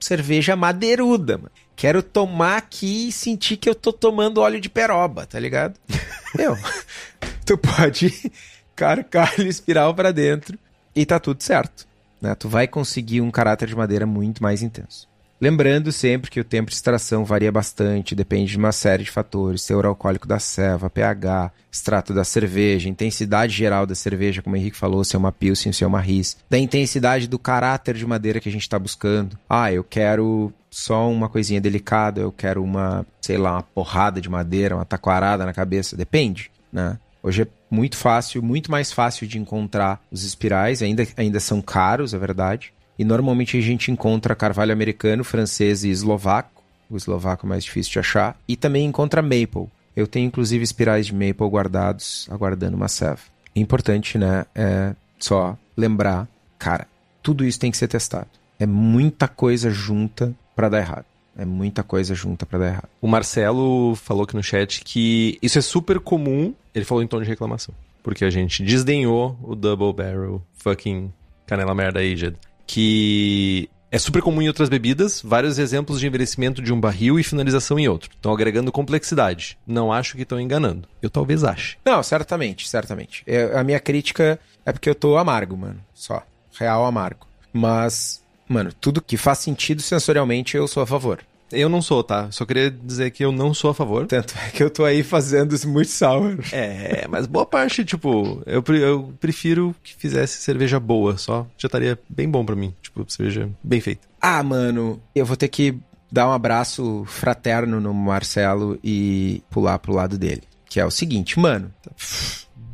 cerveja madeiruda, mano. Quero tomar aqui e sentir que eu tô tomando óleo de peroba, tá ligado? Meu, tu pode carcar o espiral para dentro e tá tudo certo. Né? Tu vai conseguir um caráter de madeira muito mais intenso. Lembrando sempre que o tempo de extração varia bastante, depende de uma série de fatores, teor alcoólico da ceva, pH, extrato da cerveja, intensidade geral da cerveja, como o Henrique falou, se é uma Pilsen, se é uma Riz, da intensidade do caráter de madeira que a gente está buscando. Ah, eu quero só uma coisinha delicada, eu quero uma, sei lá, uma porrada de madeira, uma taquarada na cabeça, depende, né? Hoje é muito fácil, muito mais fácil de encontrar os espirais, ainda, ainda são caros, é verdade. E normalmente a gente encontra carvalho americano, francês e eslovaco. O eslovaco é mais difícil de achar. E também encontra maple. Eu tenho inclusive espirais de maple guardados, aguardando uma serva. Importante, né? É só lembrar, cara, tudo isso tem que ser testado. É muita coisa junta para dar errado. É muita coisa junta para dar errado. O Marcelo falou aqui no chat que isso é super comum. Ele falou em tom de reclamação. Porque a gente desdenhou o Double Barrel fucking Canela Merda Aged. Que é super comum em outras bebidas, vários exemplos de envelhecimento de um barril e finalização em outro. Estão agregando complexidade. Não acho que estão enganando. Eu talvez ache. Não, certamente, certamente. É, a minha crítica é porque eu tô amargo, mano. Só. Real amargo. Mas Mano, tudo que faz sentido sensorialmente eu sou a favor. Eu não sou, tá? Só queria dizer que eu não sou a favor. Tanto é que eu tô aí fazendo muito sour. É, mas boa parte, tipo, eu, eu prefiro que fizesse cerveja boa, só. Já estaria bem bom para mim. Tipo, cerveja bem feita. Ah, mano, eu vou ter que dar um abraço fraterno no Marcelo e pular pro lado dele. Que é o seguinte, mano.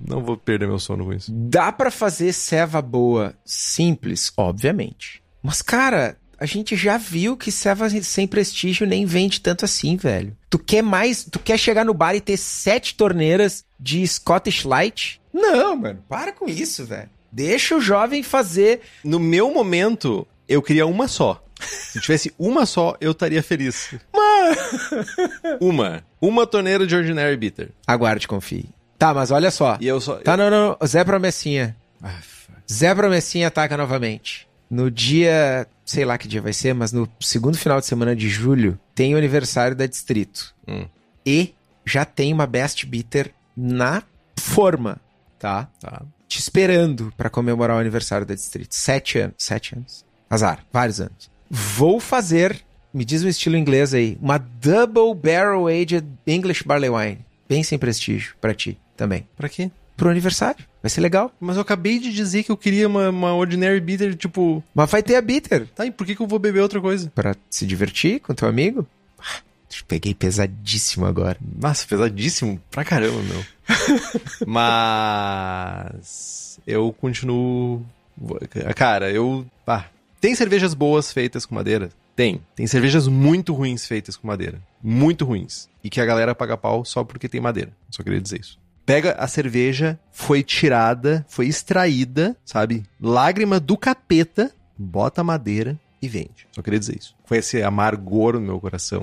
Não vou perder meu sono com isso. Dá para fazer ceva boa simples, obviamente. Mas, cara, a gente já viu que serva sem prestígio nem vende tanto assim, velho. Tu quer mais? Tu quer chegar no bar e ter sete torneiras de Scottish Light? Não, mano, para com isso, velho. Deixa o jovem fazer. No meu momento, eu queria uma só. Se tivesse uma só, eu estaria feliz. Mano! uma. Uma torneira de Ordinary Bitter. Aguarde, confie. Tá, mas olha só. E eu só. Tá, não, não. Zé Promessinha. Ah, Zé Promessinha ataca novamente. No dia, sei lá que dia vai ser, mas no segundo final de semana de julho, tem o aniversário da Distrito. Hum. E já tem uma Best Bitter na forma, tá? Tá. Te esperando para comemorar o aniversário da Distrito. Sete anos. Sete anos. Azar. Vários anos. Vou fazer, me diz um estilo inglês aí, uma Double Barrel Aged English Barley Wine. Bem sem prestígio para ti também. Para quê? pro aniversário. Vai ser legal. Mas eu acabei de dizer que eu queria uma, uma Ordinary Bitter, tipo. Mas vai ter a Bitter. Tá, e por que, que eu vou beber outra coisa? Pra se divertir com teu amigo? Ah, peguei pesadíssimo agora. Nossa, pesadíssimo pra caramba, meu. Mas. Eu continuo. Cara, eu. Ah, tem cervejas boas feitas com madeira? Tem. Tem cervejas muito ruins feitas com madeira. Muito ruins. E que a galera paga pau só porque tem madeira. Só queria dizer isso pega a cerveja, foi tirada, foi extraída, sabe? Lágrima do capeta, bota a madeira e vende. Só queria dizer isso. Foi esse amargor no meu coração.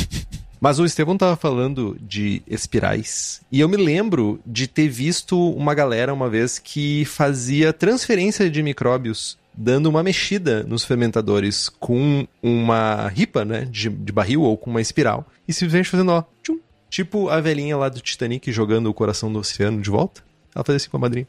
Mas o Estevão tava falando de espirais. E eu me lembro de ter visto uma galera uma vez que fazia transferência de micróbios dando uma mexida nos fermentadores com uma ripa, né, de, de barril ou com uma espiral. E simplesmente fazendo, ó, tchum, Tipo a velhinha lá do Titanic jogando o coração do oceano de volta. Ela fazia assim com a madrinha.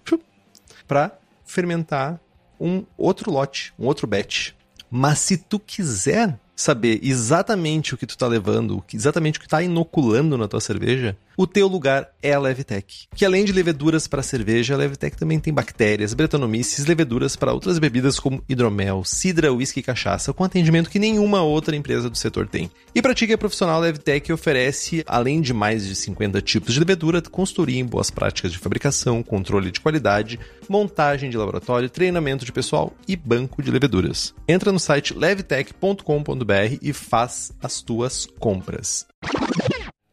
Pra fermentar um outro lote, um outro batch. Mas se tu quiser saber exatamente o que tu tá levando, exatamente o que tá inoculando na tua cerveja, o teu lugar é a Levtech. Que além de leveduras para cerveja, a Levtech também tem bactérias, bretanomices, leveduras para outras bebidas como hidromel, cidra, whisky e cachaça, com atendimento que nenhuma outra empresa do setor tem. E para ti que é profissional, a Levtech oferece, além de mais de 50 tipos de levedura, consultoria em boas práticas de fabricação, controle de qualidade, montagem de laboratório, treinamento de pessoal e banco de leveduras. Entra no site levtech.com.br e faz as tuas compras.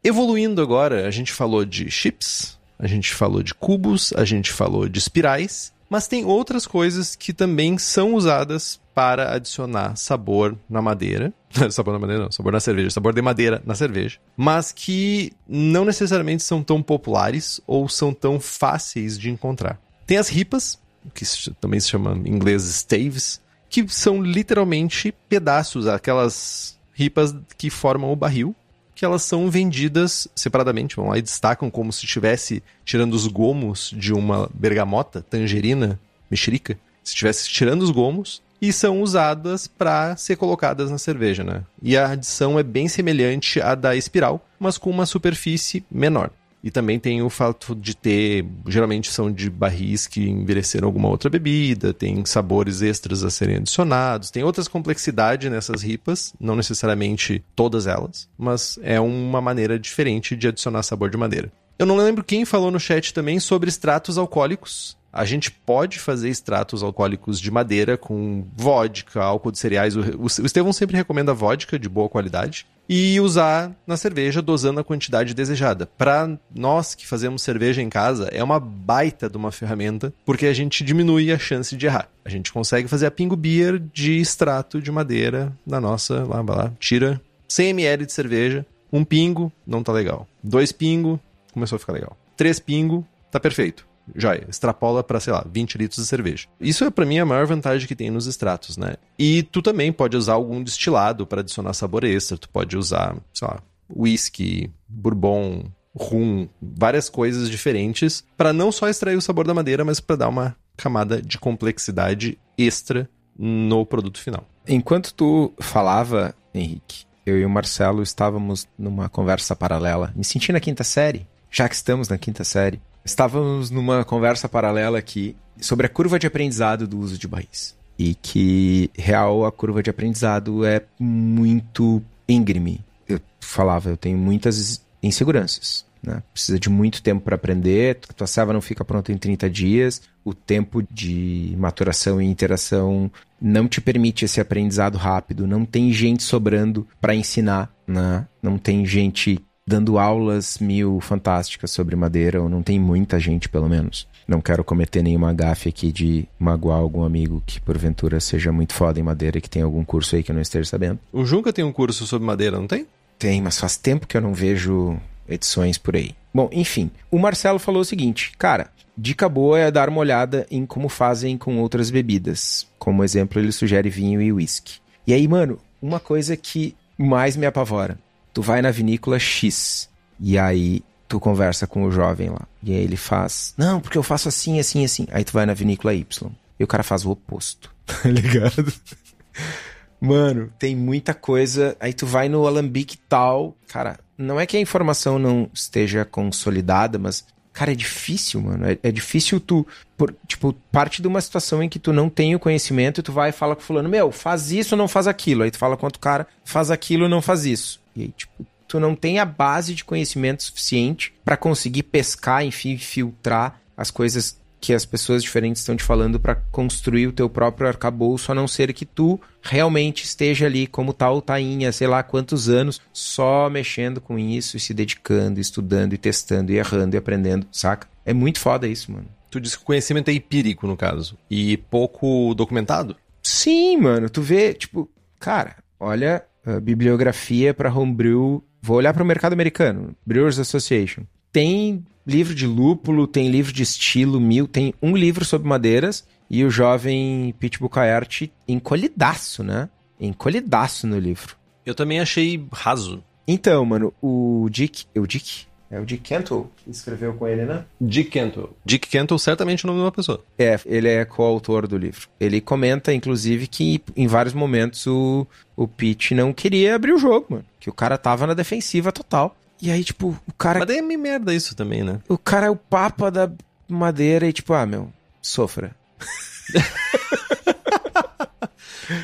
Evoluindo agora, a gente falou de chips, a gente falou de cubos, a gente falou de espirais, mas tem outras coisas que também são usadas para adicionar sabor na madeira. sabor na madeira não, sabor na cerveja, sabor de madeira na cerveja. Mas que não necessariamente são tão populares ou são tão fáceis de encontrar. Tem as ripas, que também se chama em inglês staves, que são literalmente pedaços, aquelas ripas que formam o barril, que elas são vendidas separadamente, vão lá e destacam como se estivesse tirando os gomos de uma bergamota, tangerina, mexerica. Se estivesse tirando os gomos, e são usadas para ser colocadas na cerveja, né? E a adição é bem semelhante à da espiral, mas com uma superfície menor. E também tem o fato de ter, geralmente são de barris que envelheceram alguma outra bebida, tem sabores extras a serem adicionados, tem outras complexidades nessas ripas, não necessariamente todas elas, mas é uma maneira diferente de adicionar sabor de madeira. Eu não lembro quem falou no chat também sobre extratos alcoólicos. A gente pode fazer extratos alcoólicos de madeira com vodka, álcool de cereais. O, Estevão sempre recomenda vodka de boa qualidade e usar na cerveja dosando a quantidade desejada. Para nós que fazemos cerveja em casa, é uma baita de uma ferramenta, porque a gente diminui a chance de errar. A gente consegue fazer a pingo beer de extrato de madeira na nossa, lá, lá, tira 100 ml de cerveja, um pingo, não tá legal. Dois pingo, começou a ficar legal. Três pingo, tá perfeito. Joia, extrapola para, sei lá, 20 litros de cerveja. Isso é para mim a maior vantagem que tem nos extratos, né? E tu também pode usar algum destilado para adicionar sabor extra, tu pode usar, sei lá, whisky, bourbon, rum, várias coisas diferentes para não só extrair o sabor da madeira, mas para dar uma camada de complexidade extra no produto final. Enquanto tu falava, Henrique, eu e o Marcelo estávamos numa conversa paralela, me senti na quinta série, já que estamos na quinta série. Estávamos numa conversa paralela aqui sobre a curva de aprendizado do uso de barris. E que, real, a curva de aprendizado é muito íngreme. Eu falava, eu tenho muitas inseguranças. Né? Precisa de muito tempo para aprender, a tua serva não fica pronta em 30 dias, o tempo de maturação e interação não te permite esse aprendizado rápido, não tem gente sobrando para ensinar, né? não tem gente dando aulas mil fantásticas sobre madeira, ou não tem muita gente, pelo menos. Não quero cometer nenhuma gafe aqui de magoar algum amigo que porventura seja muito foda em madeira e que tem algum curso aí que eu não esteja sabendo. O Junca tem um curso sobre madeira, não tem? Tem, mas faz tempo que eu não vejo edições por aí. Bom, enfim, o Marcelo falou o seguinte, cara, dica boa é dar uma olhada em como fazem com outras bebidas. Como exemplo, ele sugere vinho e uísque. E aí, mano, uma coisa que mais me apavora tu vai na vinícola X e aí tu conversa com o jovem lá. E aí ele faz, não, porque eu faço assim, assim, assim. Aí tu vai na vinícola Y e o cara faz o oposto. Tá ligado? Mano, tem muita coisa. Aí tu vai no alambique tal. Cara, não é que a informação não esteja consolidada, mas Cara, é difícil, mano. É, é, difícil tu. Por, tipo, parte de uma situação em que tu não tem o conhecimento e tu vai e fala com fulano, meu, faz isso ou não faz aquilo. Aí tu fala com outro cara, faz aquilo ou não faz isso. E aí, tipo, tu não tem a base de conhecimento suficiente para conseguir pescar, enfim, filtrar as coisas que as pessoas diferentes estão te falando para construir o teu próprio arcabouço, a não ser que tu realmente esteja ali como tal tainha, sei lá quantos anos, só mexendo com isso e se dedicando, estudando e testando e errando e aprendendo, saca? É muito foda isso, mano. Tu diz que o conhecimento é empírico, no caso, e pouco documentado? Sim, mano. Tu vê, tipo, cara, olha bibliografia para homebrew. Vou olhar para o mercado americano, Brewers Association. Tem livro de lúpulo, tem livro de estilo mil, tem um livro sobre madeiras e o jovem Pete Bucayart encolhidaço, né? Encolhidaço no livro. Eu também achei raso. Então, mano, o Dick. O Dick? É o Dick Kentle que escreveu com ele, né? Dick Kentle. Dick Kentle, certamente o nome de uma pessoa. É, ele é coautor do livro. Ele comenta, inclusive, que em vários momentos o, o Pete não queria abrir o jogo, mano. Que o cara tava na defensiva total. E aí, tipo, o cara. Mas daí é meio merda isso também, né? O cara é o papa da madeira e, tipo, ah, meu, sofra.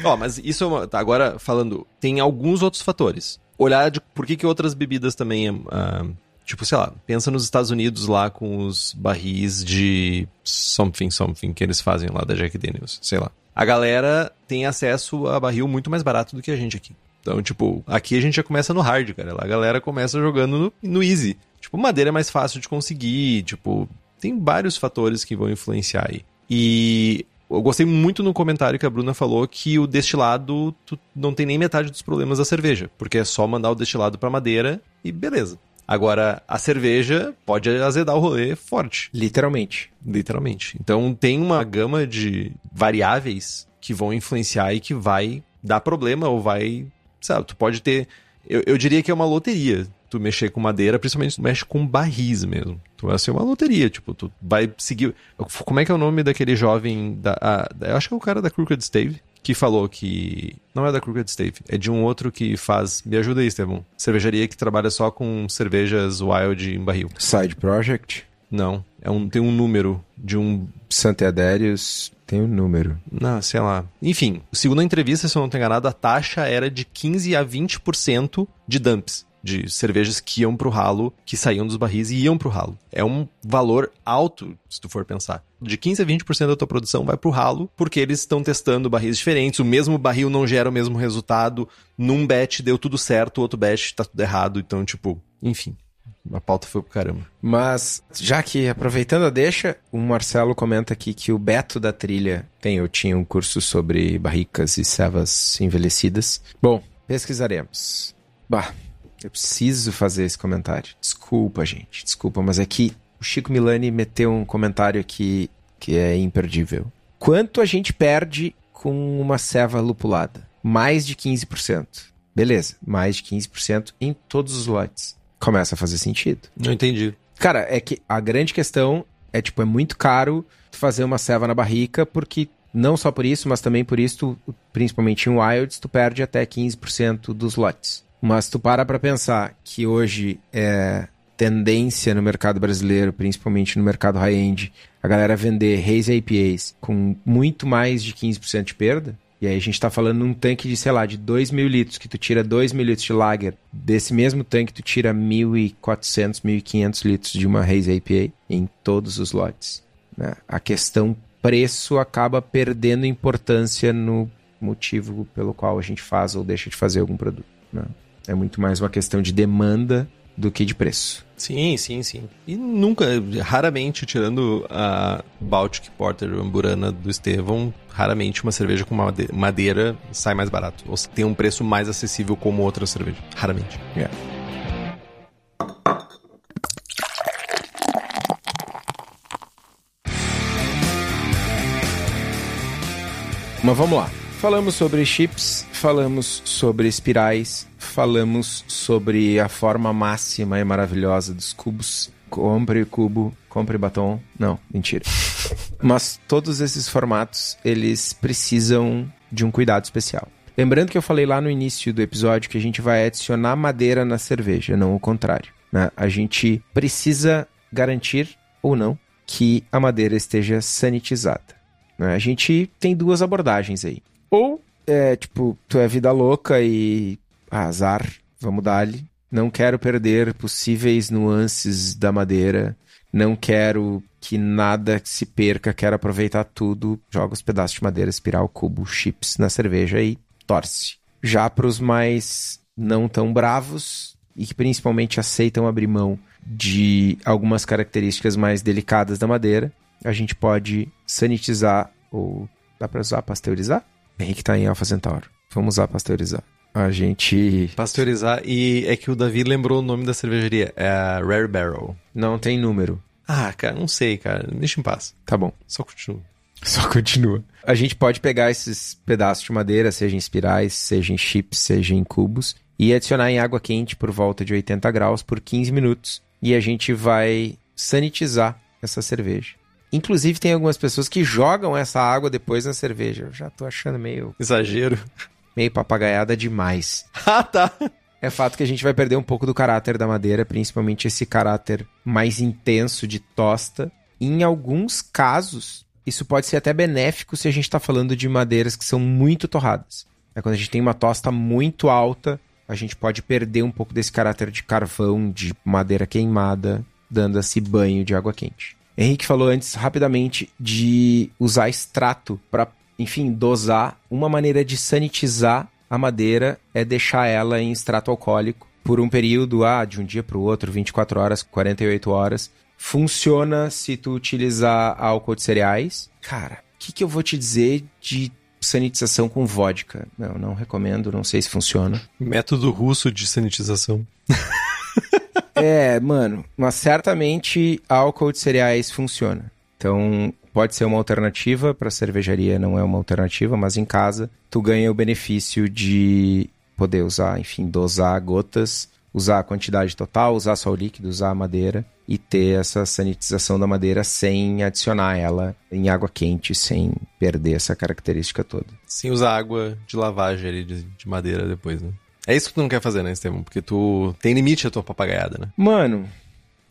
Ó, mas isso é uma... Tá, agora falando, tem alguns outros fatores. Olhar de por que, que outras bebidas também uh, Tipo, sei lá, pensa nos Estados Unidos lá com os barris de something, something que eles fazem lá da Jack Daniels, sei lá. A galera tem acesso a barril muito mais barato do que a gente aqui. Então, tipo, aqui a gente já começa no hard, cara. Lá a galera começa jogando no, no easy. Tipo, madeira é mais fácil de conseguir, tipo, tem vários fatores que vão influenciar aí. E eu gostei muito no comentário que a Bruna falou que o destilado não tem nem metade dos problemas da cerveja, porque é só mandar o destilado para madeira e beleza. Agora, a cerveja pode azedar o rolê forte. Literalmente. Literalmente. Então tem uma gama de variáveis que vão influenciar e que vai dar problema ou vai. Sabe, tu pode ter. Eu, eu diria que é uma loteria tu mexer com madeira, principalmente se tu mexe com barris mesmo. Tu vai ser uma loteria, tipo, tu vai seguir. Como é que é o nome daquele jovem da. A, eu acho que é o cara da Crooked Stave que falou que. Não é da Crooked Stave, é de um outro que faz. Me ajuda aí, Estevão. Cervejaria que trabalha só com cervejas wild em barril. Side Project? Não. É um, tem um número de um. Santeadérios tem um número. Não, sei lá. Enfim, segundo a entrevista, se eu não estou enganado, a taxa era de 15 a 20% de dumps de cervejas que iam pro ralo, que saíam dos barris e iam pro ralo. É um valor alto, se tu for pensar. De 15 a 20% da tua produção vai pro ralo, porque eles estão testando barris diferentes, o mesmo barril não gera o mesmo resultado. Num batch deu tudo certo, o outro batch tá tudo errado, então, tipo, enfim. A pauta foi pro caramba. Mas, já que aproveitando a deixa, o Marcelo comenta aqui que o Beto da trilha tem, eu tinha um curso sobre barricas e cevas envelhecidas. Bom, pesquisaremos. Bah, eu preciso fazer esse comentário. Desculpa, gente. Desculpa, mas é que o Chico Milani meteu um comentário aqui que é imperdível. Quanto a gente perde com uma ceva lupulada? Mais de 15%. Beleza, mais de 15% em todos os lotes. Começa a fazer sentido. Não entendi. Cara, é que a grande questão é, tipo, é muito caro fazer uma ceva na barrica, porque não só por isso, mas também por isso, tu, principalmente em wilds, tu perde até 15% dos lotes. Mas tu para pra pensar que hoje é tendência no mercado brasileiro, principalmente no mercado high-end, a galera vender haze IPAs com muito mais de 15% de perda. E aí a gente tá falando num tanque de, sei lá, de 2 mil litros, que tu tira 2 mil litros de lager. Desse mesmo tanque tu tira 1.400, 1.500 litros de uma haze IPA em todos os lotes. Né? A questão preço acaba perdendo importância no motivo pelo qual a gente faz ou deixa de fazer algum produto. Né? É muito mais uma questão de demanda do que de preço. Sim, sim, sim. E nunca, raramente, tirando a Baltic Porter Amburana do Estevão, raramente uma cerveja com madeira sai mais barato. Ou tem um preço mais acessível como outra cerveja. Raramente. Yeah. Mas vamos lá. Falamos sobre chips, falamos sobre espirais, falamos sobre a forma máxima e maravilhosa dos cubos. Compre cubo, compre batom. Não, mentira. Mas todos esses formatos, eles precisam de um cuidado especial. Lembrando que eu falei lá no início do episódio que a gente vai adicionar madeira na cerveja, não o contrário. Né? A gente precisa garantir ou não que a madeira esteja sanitizada. Né? A gente tem duas abordagens aí. Ou é tipo, tu é vida louca e ah, azar, vamos dar-lhe. Não quero perder possíveis nuances da madeira. Não quero que nada se perca, quero aproveitar tudo. Joga os pedaços de madeira, espiral, cubo, chips na cerveja e torce. Já para os mais não tão bravos e que principalmente aceitam abrir mão de algumas características mais delicadas da madeira, a gente pode sanitizar ou dá para usar pasteurizar? Henrique tá em Alpha Centauro. Vamos usar pasteurizar. A gente. Pasteurizar e é que o Davi lembrou o nome da cervejaria. É a Rare Barrel. Não tem número. Ah, cara, não sei, cara. Deixa em paz. Tá bom. Só continua. Só continua. A gente pode pegar esses pedaços de madeira, seja em espirais, seja em chips, seja em cubos, e adicionar em água quente por volta de 80 graus por 15 minutos. E a gente vai sanitizar essa cerveja. Inclusive, tem algumas pessoas que jogam essa água depois na cerveja. Eu já tô achando meio. Exagero. Meio papagaiada demais. ah, tá. É fato que a gente vai perder um pouco do caráter da madeira, principalmente esse caráter mais intenso de tosta. Em alguns casos, isso pode ser até benéfico se a gente está falando de madeiras que são muito torradas. É quando a gente tem uma tosta muito alta, a gente pode perder um pouco desse caráter de carvão, de madeira queimada, dando esse banho de água quente. Henrique falou antes rapidamente de usar extrato para, enfim, dosar. Uma maneira de sanitizar a madeira é deixar ela em extrato alcoólico por um período, ah, de um dia para o outro, 24 horas, 48 horas. Funciona se tu utilizar álcool de cereais. Cara, o que, que eu vou te dizer de sanitização com vodka? Não, não recomendo, não sei se funciona. Método russo de sanitização. é, mano, mas certamente álcool de cereais funciona. Então, pode ser uma alternativa para cervejaria, não é uma alternativa, mas em casa tu ganha o benefício de poder usar, enfim, dosar gotas usar a quantidade total, usar só o líquido, usar a madeira e ter essa sanitização da madeira sem adicionar ela em água quente, sem perder essa característica toda. Sem usar água de lavagem ali de, de madeira depois, né? É isso que tu não quer fazer, né, Estevam? Porque tu tem limite a tua papagaiada, né? Mano,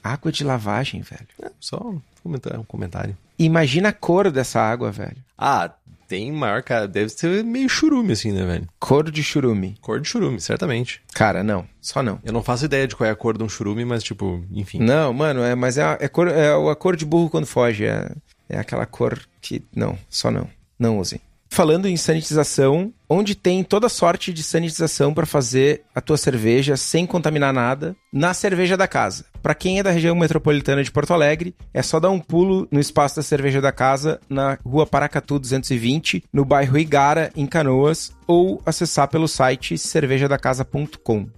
água de lavagem, velho. É, só um comentário. Um comentário. Imagina a cor dessa água, velho. Ah, tem maior cara. Deve ser meio churume, assim, né, velho? Cor de churume. Cor de churume, certamente. Cara, não. Só não. Eu não faço ideia de qual é a cor de um churume, mas, tipo, enfim. Não, mano, é, mas é, a- é, cor, é a cor de burro quando foge. É, é aquela cor que. Não, só não. Não usem. Falando em sanitização, onde tem toda sorte de sanitização para fazer a tua cerveja sem contaminar nada, na cerveja da casa. Para quem é da região metropolitana de Porto Alegre, é só dar um pulo no espaço da cerveja da casa, na rua Paracatu 220, no bairro Igara, em Canoas, ou acessar pelo site cervejadacasa.com.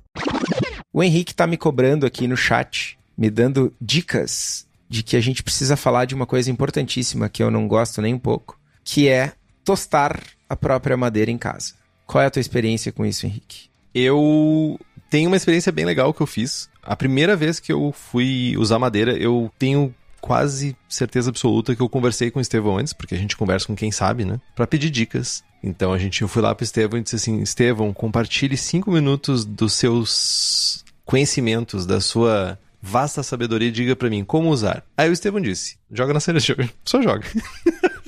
O Henrique tá me cobrando aqui no chat, me dando dicas de que a gente precisa falar de uma coisa importantíssima que eu não gosto nem um pouco, que é tostar a própria madeira em casa. Qual é a tua experiência com isso, Henrique? Eu tenho uma experiência bem legal que eu fiz. A primeira vez que eu fui usar madeira, eu tenho quase certeza absoluta que eu conversei com o Estevão antes, porque a gente conversa com quem sabe, né? Pra pedir dicas. Então a gente eu fui lá pro Estevão e disse assim: Estevão, compartilhe cinco minutos dos seus conhecimentos, da sua vasta sabedoria diga pra mim como usar. Aí o Estevão disse: joga na cerveja, só joga.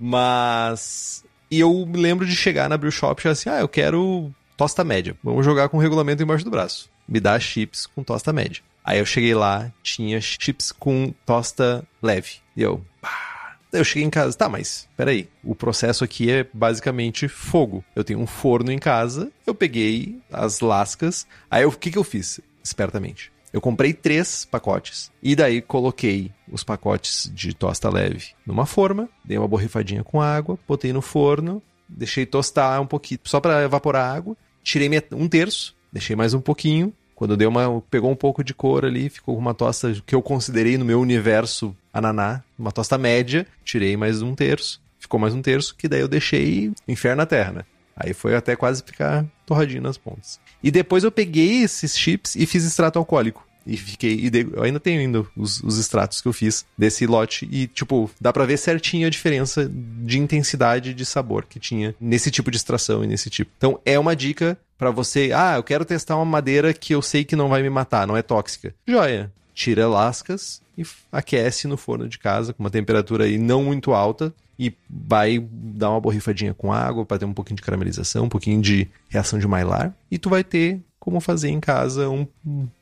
Mas. E eu me lembro de chegar na Brew Shop e assim: ah, eu quero tosta média. Vamos jogar com regulamento embaixo do braço. Me dá chips com tosta média. Aí eu cheguei lá, tinha chips com tosta leve. E eu. pá. Eu cheguei em casa, tá, mas peraí, o processo aqui é basicamente fogo. Eu tenho um forno em casa, eu peguei as lascas, aí o que, que eu fiz? Espertamente. Eu comprei três pacotes e daí coloquei os pacotes de tosta leve numa forma, dei uma borrifadinha com água, botei no forno, deixei tostar um pouquinho, só para evaporar a água, tirei um terço, deixei mais um pouquinho. Quando deu uma, pegou um pouco de cor ali, ficou uma tosta que eu considerei no meu universo ananá, uma tosta média, tirei mais um terço, ficou mais um terço, que daí eu deixei inferno na terra, né? Aí foi até quase ficar torradinho nas pontas. E depois eu peguei esses chips e fiz extrato alcoólico. E fiquei. E de- eu ainda tenho ainda os, os extratos que eu fiz desse lote. E, tipo, dá pra ver certinho a diferença de intensidade de sabor que tinha nesse tipo de extração e nesse tipo. Então, é uma dica pra você. Ah, eu quero testar uma madeira que eu sei que não vai me matar, não é tóxica. Joia. Tira lascas e aquece no forno de casa com uma temperatura aí não muito alta e vai dar uma borrifadinha com água para ter um pouquinho de caramelização, um pouquinho de reação de Maillard e tu vai ter como fazer em casa um-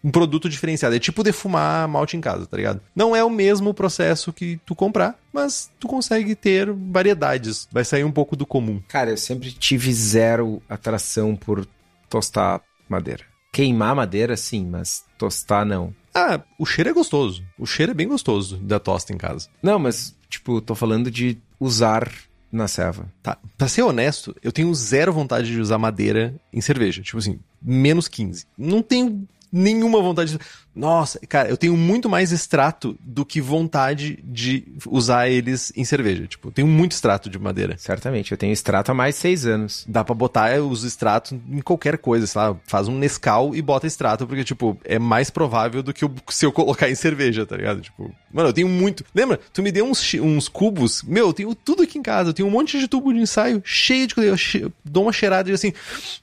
um produto diferenciado. É tipo defumar malte em casa, tá ligado? Não é o mesmo processo que tu comprar, mas tu consegue ter variedades. Vai sair um pouco do comum. Cara, eu sempre tive zero atração por tostar madeira. Queimar madeira, sim, mas tostar não. Ah, o cheiro é gostoso. O cheiro é bem gostoso da tosta em casa. Não, mas, tipo, tô falando de usar na serva. Tá, pra ser honesto, eu tenho zero vontade de usar madeira em cerveja. Tipo assim, menos 15. Não tenho nenhuma vontade de... Nossa, cara, eu tenho muito mais extrato do que vontade de usar eles em cerveja. Tipo, eu tenho muito extrato de madeira. Certamente, eu tenho extrato há mais de seis anos. Dá pra botar os extratos em qualquer coisa, sei lá, faz um Nescau e bota extrato, porque, tipo, é mais provável do que eu- se eu colocar em cerveja, tá ligado? Tipo, mano, eu tenho muito. Lembra? Tu me deu uns, uns cubos, meu, eu tenho tudo aqui em casa, eu tenho um monte de tubo de ensaio cheio de coisa. Eu che- dou uma cheirada e assim,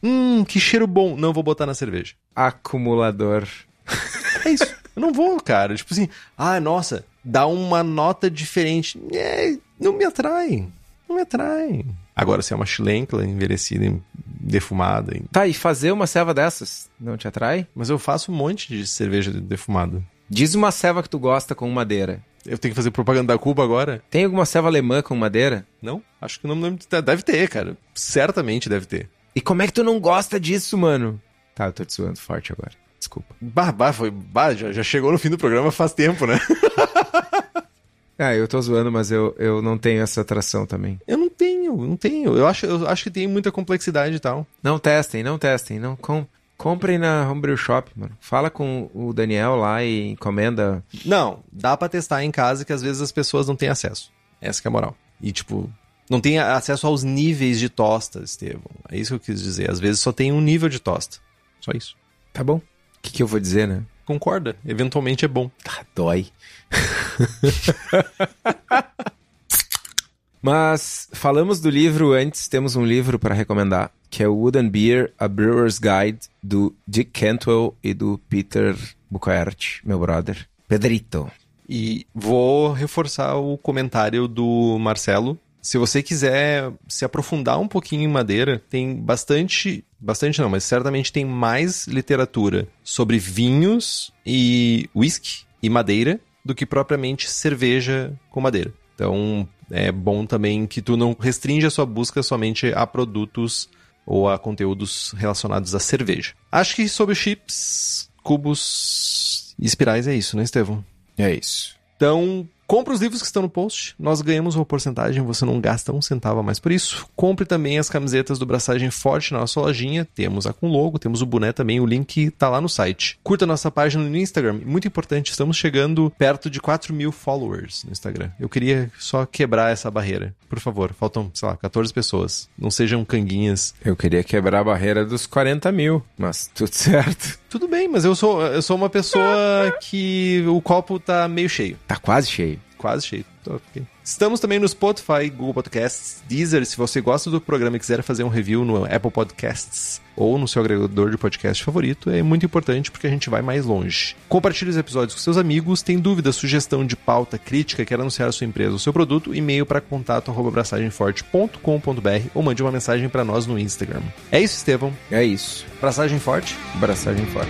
hum, que cheiro bom. Não vou botar na cerveja. Acumulador. É isso. Eu não vou, cara. Tipo assim, ah, nossa, dá uma nota diferente. É, não me atrai. Não me atrai. Agora, se é uma chilencla envelhecida, defumada, Tá, e fazer uma ceva dessas não te atrai? mas eu faço um monte de cerveja defumada. Diz uma ceva que tu gosta com madeira. Eu tenho que fazer propaganda da Cuba agora? Tem alguma ceva alemã com madeira? Não? Acho que não me lembro. Deve ter, cara. Certamente deve ter. E como é que tu não gosta disso, mano? Tá, eu tô te zoando forte agora. Desculpa. Bah, bah, foi, bah, já, já chegou no fim do programa faz tempo, né? Ah, eu tô zoando, mas eu, eu não tenho essa atração também. Eu não tenho, não tenho. Eu acho, eu acho que tem muita complexidade e tal. Não testem, não testem. Não com... Comprem na Homebrew Shop, mano. Fala com o Daniel lá e encomenda. Não, dá pra testar em casa que às vezes as pessoas não têm acesso. Essa que é a moral. E, tipo, não tem acesso aos níveis de tosta, Estevão. É isso que eu quis dizer. Às vezes só tem um nível de tosta. Só isso. Tá bom? Que, que eu vou dizer, né? Concorda? Eventualmente é bom. Ah, dói. Mas falamos do livro antes, temos um livro para recomendar, que é o Wooden Beer, A Brewer's Guide, do Dick Cantwell e do Peter Bucaert, meu brother. Pedrito. E vou reforçar o comentário do Marcelo. Se você quiser se aprofundar um pouquinho em madeira, tem bastante, bastante não, mas certamente tem mais literatura sobre vinhos e whisky e madeira do que propriamente cerveja com madeira. Então, é bom também que tu não restringe a sua busca somente a produtos ou a conteúdos relacionados à cerveja. Acho que sobre chips, cubos e espirais é isso, né, Estevão? É isso. Então, compre os livros que estão no post. Nós ganhamos uma porcentagem, você não gasta um centavo a mais por isso. Compre também as camisetas do Braçagem Forte na nossa lojinha. Temos a com logo, temos o boné também, o link tá lá no site. Curta nossa página no Instagram. Muito importante, estamos chegando perto de 4 mil followers no Instagram. Eu queria só quebrar essa barreira. Por favor, faltam, sei lá, 14 pessoas. Não sejam canguinhas. Eu queria quebrar a barreira dos 40 mil, mas tudo certo. Tudo bem, mas eu sou, eu sou uma pessoa que o copo tá meio cheio. Tá quase cheio. Quase cheio. Tô, ok. Estamos também no Spotify, Google Podcasts, Deezer. Se você gosta do programa e quiser fazer um review no Apple Podcasts ou no seu agregador de podcast favorito, é muito importante porque a gente vai mais longe. Compartilhe os episódios com seus amigos. Tem dúvida, sugestão de pauta, crítica, quer anunciar a sua empresa ou seu produto? E-mail para contato abraçagemforte.com.br ou mande uma mensagem para nós no Instagram. É isso, Estevão. É isso. Braçagem forte. Braçagem forte.